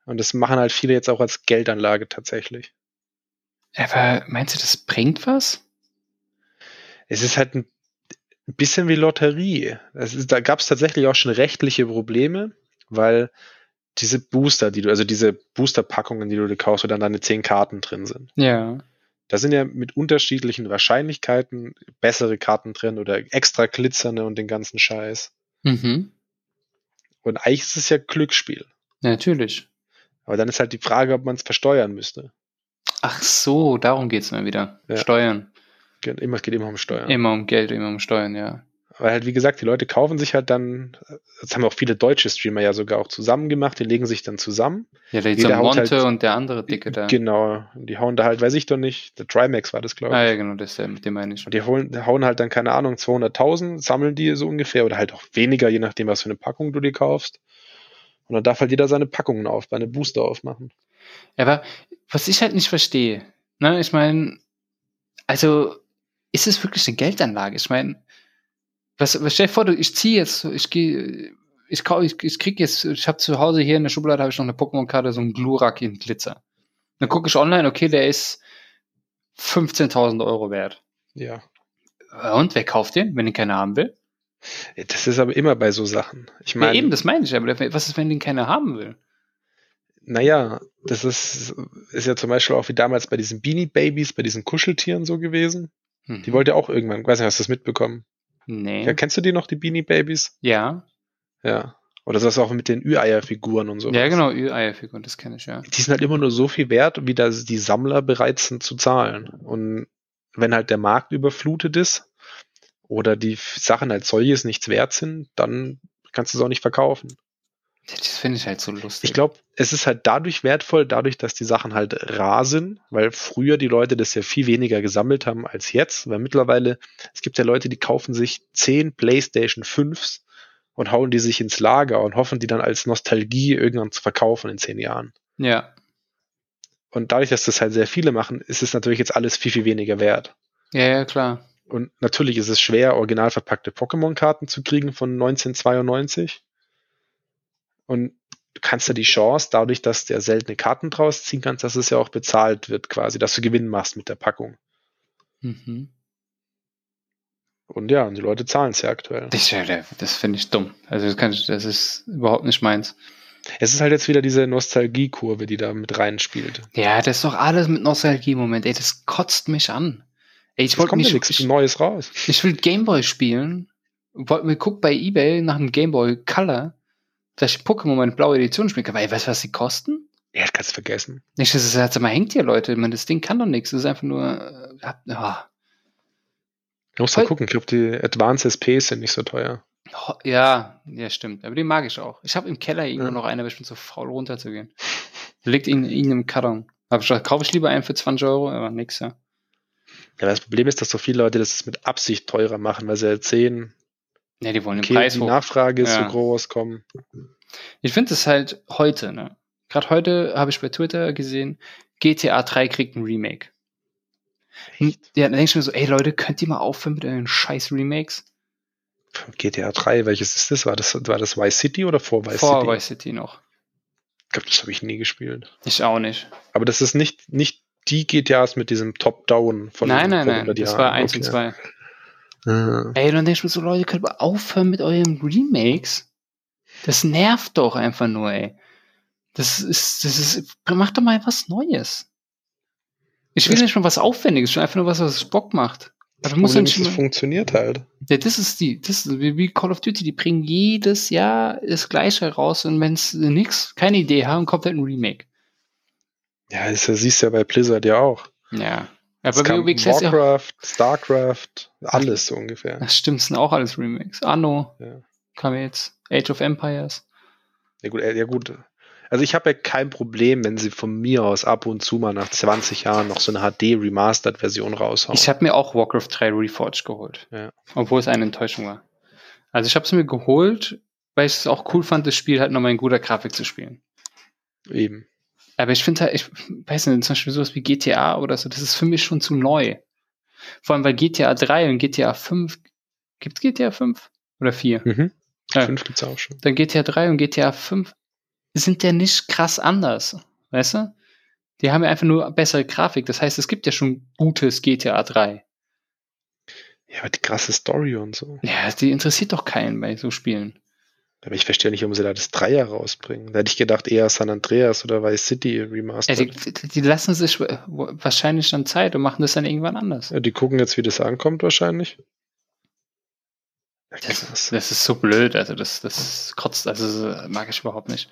Und das machen halt viele jetzt auch als Geldanlage tatsächlich. Aber meinst du, das bringt was? Es ist halt ein bisschen wie Lotterie. Es ist, da gab es tatsächlich auch schon rechtliche Probleme, weil diese Booster, die du, also diese Booster-Packungen, die du dir kaufst, wo dann deine zehn Karten drin sind, Ja. Da sind ja mit unterschiedlichen Wahrscheinlichkeiten bessere Karten drin oder extra glitzernde und den ganzen Scheiß. Mhm. Und eigentlich ist es ja Glücksspiel. Ja, natürlich. Aber dann ist halt die Frage, ob man es versteuern müsste. Ach so, darum geht's mal wieder. Ja. Steuern. Geht Immer, es geht immer um Steuern. Immer um Geld, immer um Steuern, ja. Weil halt, wie gesagt, die Leute kaufen sich halt dann, das haben auch viele deutsche Streamer ja sogar auch zusammen gemacht, die legen sich dann zusammen. Ja, der Jeder Monte halt- und der andere Dicke da. Genau. Die hauen da halt, weiß ich doch nicht, der Trimax war das, glaube ich. Ah ja, genau, das ist der, mit dem meine ich. Und die holen, hauen halt dann, keine Ahnung, 200.000, sammeln die so ungefähr oder halt auch weniger, je nachdem, was für eine Packung du dir kaufst. Und dann darf halt jeder seine Packungen auf, seine Booster aufmachen. Aber was ich halt nicht verstehe, ne, ich meine, also ist es wirklich eine Geldanlage? Ich meine, was, was stell dir vor, du, ich ziehe jetzt, ich gehe, ich, ich, ich krieg jetzt, ich habe zu Hause hier in der Schublade habe ich noch eine Pokémon-Karte, so ein Glurak in Glitzer. Dann gucke ich online, okay, der ist 15.000 Euro wert. Ja. Und wer kauft den, wenn ihn keiner haben will? Das ist aber immer bei so Sachen. Ich Ja, meine, eben, das meine ich. Aber was ist, wenn den keiner haben will? naja, das ist, ist ja zum Beispiel auch wie damals bei diesen Beanie Babies, bei diesen Kuscheltieren so gewesen. Hm. Die wollte ja auch irgendwann, weiß nicht, hast du das mitbekommen? Nee. Ja, kennst du die noch, die Beanie Babies? Ja. Ja. Oder das auch mit den Ü-Eier-Figuren und so. Ja, genau, Ü-Eierfigur, das kenne ich, ja. Die sind halt immer nur so viel wert, wie das die Sammler bereit sind zu zahlen. Und wenn halt der Markt überflutet ist oder die Sachen als solches nichts wert sind, dann kannst du es auch nicht verkaufen. Das finde ich halt so lustig. Ich glaube, es ist halt dadurch wertvoll, dadurch, dass die Sachen halt rar sind, weil früher die Leute das ja viel weniger gesammelt haben als jetzt, weil mittlerweile, es gibt ja Leute, die kaufen sich 10 PlayStation 5s und hauen die sich ins Lager und hoffen, die dann als Nostalgie irgendwann zu verkaufen in 10 Jahren. Ja. Und dadurch, dass das halt sehr viele machen, ist es natürlich jetzt alles viel, viel weniger wert. Ja, ja, klar. Und natürlich ist es schwer, original verpackte Pokémon-Karten zu kriegen von 1992. Und du kannst ja die Chance, dadurch, dass du ja seltene Karten draus ziehen kannst, dass es ja auch bezahlt wird, quasi, dass du Gewinn machst mit der Packung. Mhm. Und ja, und die Leute zahlen es ja aktuell. Das, das finde ich dumm. Also das, kann ich, das ist überhaupt nicht meins. Es ist halt jetzt wieder diese Nostalgiekurve, die da mit reinspielt. Ja, das ist doch alles mit Nostalgie-Moment. Ey, das kotzt mich an. Ey, ich wollte ja mich, nichts ich, Neues raus. ich will Gameboy spielen. Wollte mir gucken bei Ebay nach einem Gameboy Color, dass ich Pokémon meine blaue Edition spielen kann. Weil, weißt du, was die kosten? Ja, das kannst du vergessen. Nicht, das ist, sag mal, hängt hier, Leute. Ich meine, das Ding kann doch nichts. Das ist einfach nur, äh, ja. Du musst mal gucken, ich glaube, die Advanced SPs sind nicht so teuer. Ho- Ja, ja, stimmt. Aber den mag ich auch. Ich habe im Keller irgendwo Ja. noch einen, aber ich bin zu faul runterzugehen. Liegt in, in einem Karton. Hab ich kaufe ich lieber einen für 20 Euro, aber nix, ja. Ja, das Problem ist, dass so viele Leute das mit Absicht teurer machen, weil sie halt sehen, Ja, die wollen den okay, Preis die hoch. Nachfrage ist Ja. so groß, komm. Ich finde es halt heute, ne? Gerade heute habe ich bei Twitter gesehen, GTA 3 kriegt ein Remake. Hm, Ja, dann denke ich mir so, ey Leute, könnt ihr mal aufhören mit euren scheiß Remakes? GTA 3, welches ist das? War das, war das Vice City oder vor Vice Vor City? Vice City noch. Ich glaube, das habe ich nie gespielt. Ich auch nicht. Aber das ist nicht, nicht die GTAs mit diesem Top-Down von nein, nein, vor nein. 100 Das Jahren. war 1 Okay. und 2. Ah. Ey, dann ich mir so, Leute, könnt ihr aufhören mit euren Remakes? Das nervt doch einfach nur, ey. Das ist, das ist, macht doch mal was Neues. Ich will Das- nicht mal was Aufwendiges, will einfach nur was, was Bock macht. Das Aber muss Problem ist, es funktioniert halt. ja, das ist die, das ist wie wie Call of Duty, die bringen jedes Jahr das Gleiche raus und wenn es nix, keine Idee haben, kommt halt ein Remake. Ja, das siehst du ja bei Blizzard ja auch. Ja. Aber kam WoW Classic, Warcraft, Starcraft, alles so ungefähr. das stimmt, sind auch alles Remakes. Anno Ja. kam jetzt, Age of Empires. Ja gut, äh, ja gut. Also ich habe ja kein Problem, wenn sie von mir aus ab und zu mal nach 20 Jahren noch so eine HD-Remastered-Version raushauen. Ich habe mir auch Warcraft 3 Reforged geholt. Ja. Obwohl es eine Enttäuschung war. Also ich habe es mir geholt, weil ich es auch cool fand, das Spiel halt nochmal in guter Grafik zu spielen. Eben. Aber ich finde halt, ich weiß nicht, zum Beispiel sowas wie GTA oder so, das ist für mich schon zu neu. Vor allem, weil GTA 3 und GTA 5, gibt's GTA 5 oder 4? Mhm. Ja. Fünf gibt's auch schon. Dann GTA 3 und GTA 5 sind ja nicht krass anders. Weißt du? Die haben ja einfach nur bessere Grafik. Das heißt, es gibt ja schon gutes GTA 3. Ja, aber die krasse Story und so. Ja, die interessiert doch keinen bei so Spielen. Aber ich verstehe nicht, warum sie da das Dreier rausbringen. Da hätte ich gedacht, eher San Andreas oder Vice City Ja, Remastered. die, die lassen sich wahrscheinlich dann Zeit und machen das dann irgendwann anders. Ja, die gucken jetzt, wie das ankommt wahrscheinlich. Ja, Das, das ist so blöd, also das, das kotzt, also das mag ich überhaupt nicht.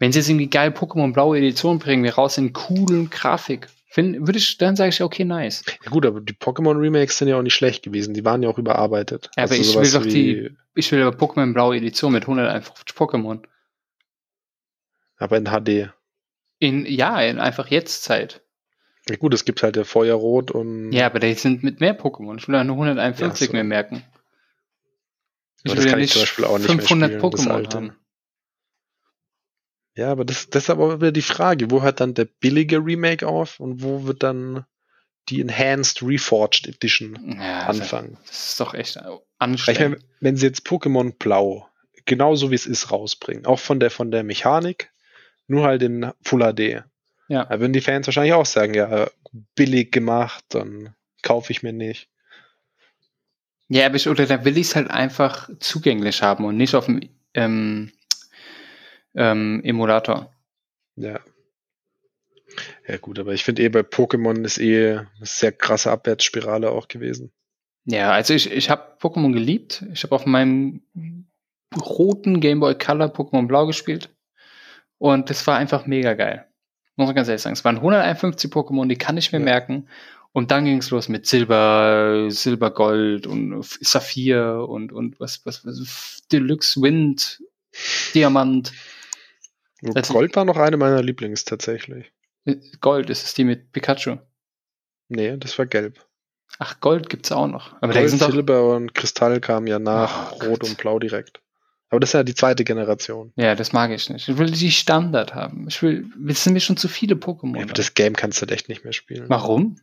Wenn sie jetzt irgendwie geil Pokémon blaue Edition bringen, wir raus in coolen Grafik, find, würde ich, dann sage ich okay, nice. Ja, gut, aber die Pokémon Remakes sind ja auch nicht schlecht gewesen. Die waren ja auch überarbeitet. Ja, aber ich sowas will doch die- Ich will aber Pokémon blaue Edition mit 151 Pokémon. Aber in HD. In, ja, in einfach jetzt Zeit. Ja, gut, es gibt halt der Feuerrot und. Ja, aber die sind mit mehr Pokémon. Ich will ja nur 151 Ja, so. mehr merken. Aber das kann ich zum Beispiel auch nicht mehr 500 spielen, das Pokémon alte. haben. Ja, aber das, das ist aber wieder die Frage, wo hört dann der billige Remake auf und wo wird dann die Enhanced Reforged Edition Ja, also, anfangen? das ist doch echt Weil Ich anstrengend. meine, wenn sie jetzt Pokémon Blau genauso wie es ist rausbringen, auch von der von der Mechanik, nur halt in Full HD, Ja. Da würden die Fans wahrscheinlich auch sagen, ja, billig gemacht, dann kaufe ich mir nicht. Ja, aber ich, oder da will ich es halt einfach zugänglich haben und nicht auf dem ähm, ähm, Emulator. Ja. Ja, gut, aber ich finde eh bei Pokémon ist eh eine sehr krasse Abwärtsspirale auch gewesen. Ja, also ich, ich habe Pokémon geliebt. Ich habe auf meinem roten Game Boy Color Pokémon Blau gespielt. Und das war einfach mega geil. Muss man ganz ehrlich sagen. Es waren 151 Pokémon, die kann ich mir ja. merken. Und dann ging es los mit Silber, Silbergold und Saphir und, und was, was, was Deluxe Wind, Diamant. Also, Gold war noch eine meiner Lieblings tatsächlich. Äh, Gold, ist es die mit Pikachu? Nee, das war gelb. Ach, Gold gibt's auch noch. Aber Gold, Silber und Kristall kamen ja nach oh, Rot Gott. und Blau direkt. Aber das ist ja die zweite Generation. Ja, das mag ich nicht. Ich will die Standard haben. Ich will, es sind mir schon zu viele Pokémon. Ja, aber das Game kannst du halt echt nicht mehr spielen. Warum?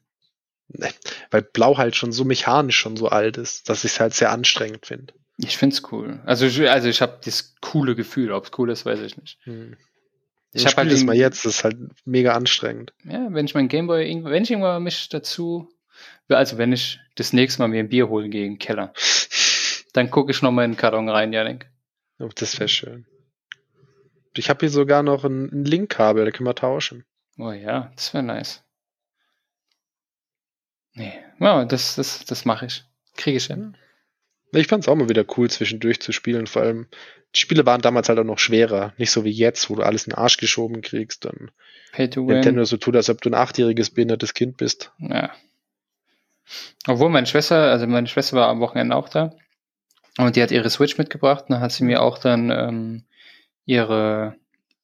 Nee, weil Blau halt schon so mechanisch schon so alt ist, dass ich es halt sehr anstrengend finde. Ich finde es cool. Also, ich, also ich habe das coole Gefühl. Ob es cool ist, weiß ich nicht. Hm. Ich habe halt das mal jetzt, das ist halt mega anstrengend. Ja, wenn ich mein Gameboy, wenn ich irgendwann mich dazu, also wenn ich das nächste Mal mir ein Bier holen gehe im Keller, dann gucke ich noch mal in den Karton rein, Janik. Oh, das wäre schön. Ich habe hier sogar noch ein, ein Linkkabel, da können wir tauschen. Oh ja, das wäre nice. Nee, ja, das, das, das mache ich. Kriege ich hin. Ich fand es auch mal wieder cool, zwischendurch zu spielen. Vor allem, die Spiele waren damals halt auch noch schwerer. Nicht so wie jetzt, wo du alles in den Arsch geschoben kriegst. Dann Pay to Nintendo win. so tut, als ob du ein achtjähriges behindertes Kind bist. Ja. Obwohl meine Schwester, also meine Schwester war am Wochenende auch da. Und die hat ihre Switch mitgebracht. Und dann hat sie mir auch dann ähm, ihre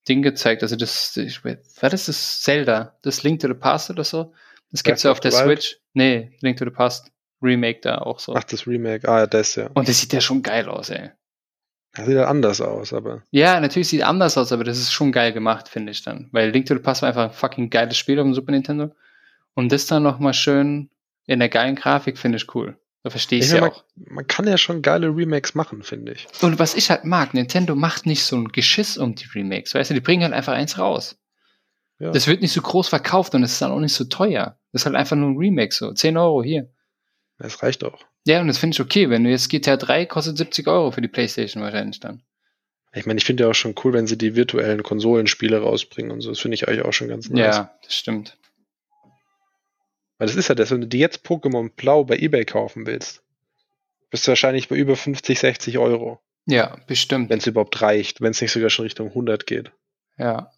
Ding gezeigt. Also das, ich, war das das Zelda? Das Link to the Past oder so? Das gibt's ja auf der Switch. Nee, Link to the Past Remake da auch so. Ach, das Remake, ah, das ja. Und das sieht ja schon geil aus, ey. Das sieht ja anders aus, aber. Ja, natürlich sieht anders aus, aber das ist schon geil gemacht, finde ich dann. Weil Link to the Past war einfach ein fucking geiles Spiel auf dem Super Nintendo. Und das dann nochmal schön in der geilen Grafik finde ich cool. Da verstehe ich ja man, auch. Man kann ja schon geile Remakes machen, finde ich. Und was ich halt mag, Nintendo macht nicht so ein Geschiss um die Remakes, weißt du, die bringen halt einfach eins raus. Ja. Das wird nicht so groß verkauft und es ist dann auch nicht so teuer. Das ist halt einfach nur ein Remake, so 10 Euro hier. Das reicht auch. Ja, und das finde ich okay. Wenn du jetzt GTA 3 kostet 70 Euro für die Playstation wahrscheinlich dann. Ich meine, ich finde ja auch schon cool, wenn sie die virtuellen Konsolenspiele rausbringen und so. Das finde ich eigentlich auch schon ganz nice. Ja, das stimmt. Weil das ist ja das, wenn du dir jetzt Pokémon Blau bei Ebay kaufen willst, bist du wahrscheinlich bei über 50, 60 Euro. Ja, bestimmt. Wenn es überhaupt reicht, wenn es nicht sogar schon Richtung 100 geht. Ja.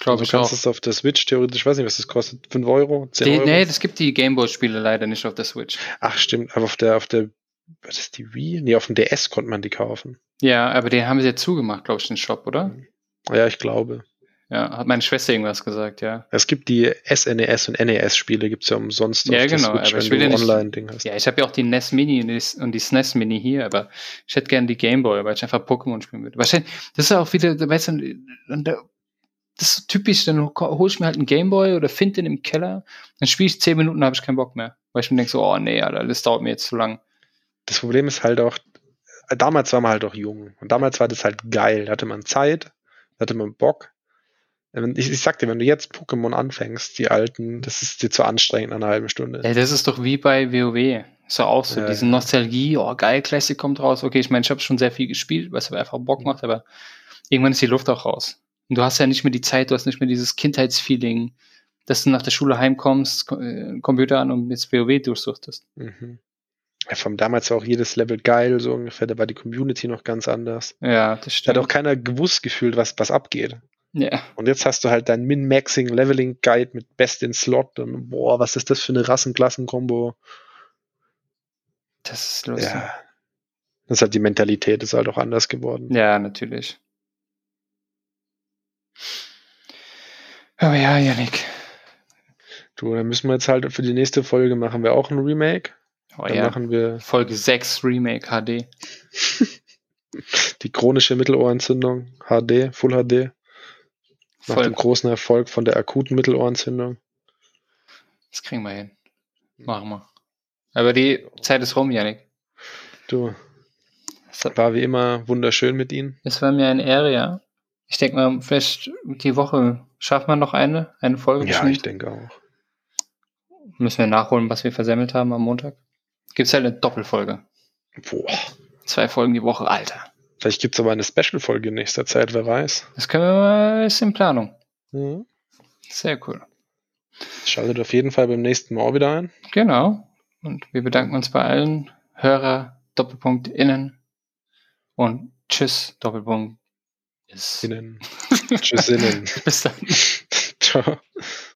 Glaube ich kannst auch. es auf der Switch theoretisch, ich weiß nicht, was das kostet, 5 Euro, 10 die, Euro? Nee, das gibt die Gameboy-Spiele leider nicht auf der Switch. Ach stimmt, aber auf der, auf der, was ist die Wii? Nee, auf dem DS konnte man die kaufen. Ja, aber den haben sie jetzt zugemacht, glaube ich, den Shop, oder? Ja, ich glaube. Ja, hat meine Schwester irgendwas gesagt, ja. Es gibt die SNES e und NES-Spiele, gibt es ja umsonst ja, genau, Switch, aber ich will ja nicht, Online-Ding hast. Ja, ich habe ja auch die NES Mini und die SNES Mini hier, aber ich hätte gerne die Gameboy, weil ich einfach Pokémon spielen würde. Wahrscheinlich, das ist auch wieder, weißt du, das ist typisch, dann hole ich mir halt einen Gameboy oder finde den im Keller, dann spiele ich zehn Minuten, habe ich keinen Bock mehr. Weil ich mir denke so, oh nee, Alter, das dauert mir jetzt zu lang. Das Problem ist halt auch, damals war man halt auch jung und damals war das halt geil. Da hatte man Zeit, da hatte man Bock ich, ich sag dir, wenn du jetzt Pokémon anfängst, die alten, das ist dir zu anstrengend in einer halben Stunde. Ja, das ist doch wie bei WoW. Ist ja auch so, ja, diese. Nostalgie, oh geil, Classic kommt raus. Okay, ich meine, ich habe schon sehr viel gespielt, was aber einfach Bock macht, aber irgendwann ist die Luft auch raus. Und du hast ja nicht mehr die Zeit, du hast nicht mehr dieses Kindheitsfeeling, dass du nach der Schule heimkommst, äh, Computer an und jetzt WoW durchsuchtest. Mhm. Ja, vom damals war auch jedes Level geil, so ungefähr. Da war die Community noch ganz anders. Ja, das stimmt. Da hat auch keiner gewusst gefühlt, was, was abgeht. Ja. Und jetzt hast du halt dein Min-Maxing Leveling Guide mit Best in Slot und boah, was ist das für eine Rassenklassen-Kombo? Das ist lustig. Ja. Das ist halt die Mentalität, ist halt auch anders geworden. Ja, natürlich. Aber ja, Janik. Du, dann müssen wir jetzt halt für die nächste Folge machen wir auch ein Remake. Oh dann ja. machen wir Folge 6 Remake HD. die chronische Mittelohrentzündung HD, Full HD. Nach dem großen Erfolg von der akuten Mittelohrentzündung. Das kriegen wir hin. Machen wir. Aber die Zeit ist rum, Janik. Du. War wie immer wunderschön mit Ihnen. Es war mir eine Ehre, ja. Ich denke mal, vielleicht die Woche schaffen wir noch eine, eine Folge. Ja, ich denke auch. Müssen wir nachholen, was wir versemmelt haben am Montag. Gibt es halt eine Doppelfolge. Boah. Zwei Folgen die Woche, Alter. Vielleicht gibt es aber eine Special-Folge in nächster Zeit, wer weiß. Das können wir mal, ist in Planung. Mhm. Sehr cool. Schaltet auf jeden Fall beim nächsten Mal wieder ein. Genau. Und wir bedanken uns bei allen Hörer, Doppelpunkt innen und tschüss, Doppelpunkt Yes. Tschüss. Bis dann. Ciao.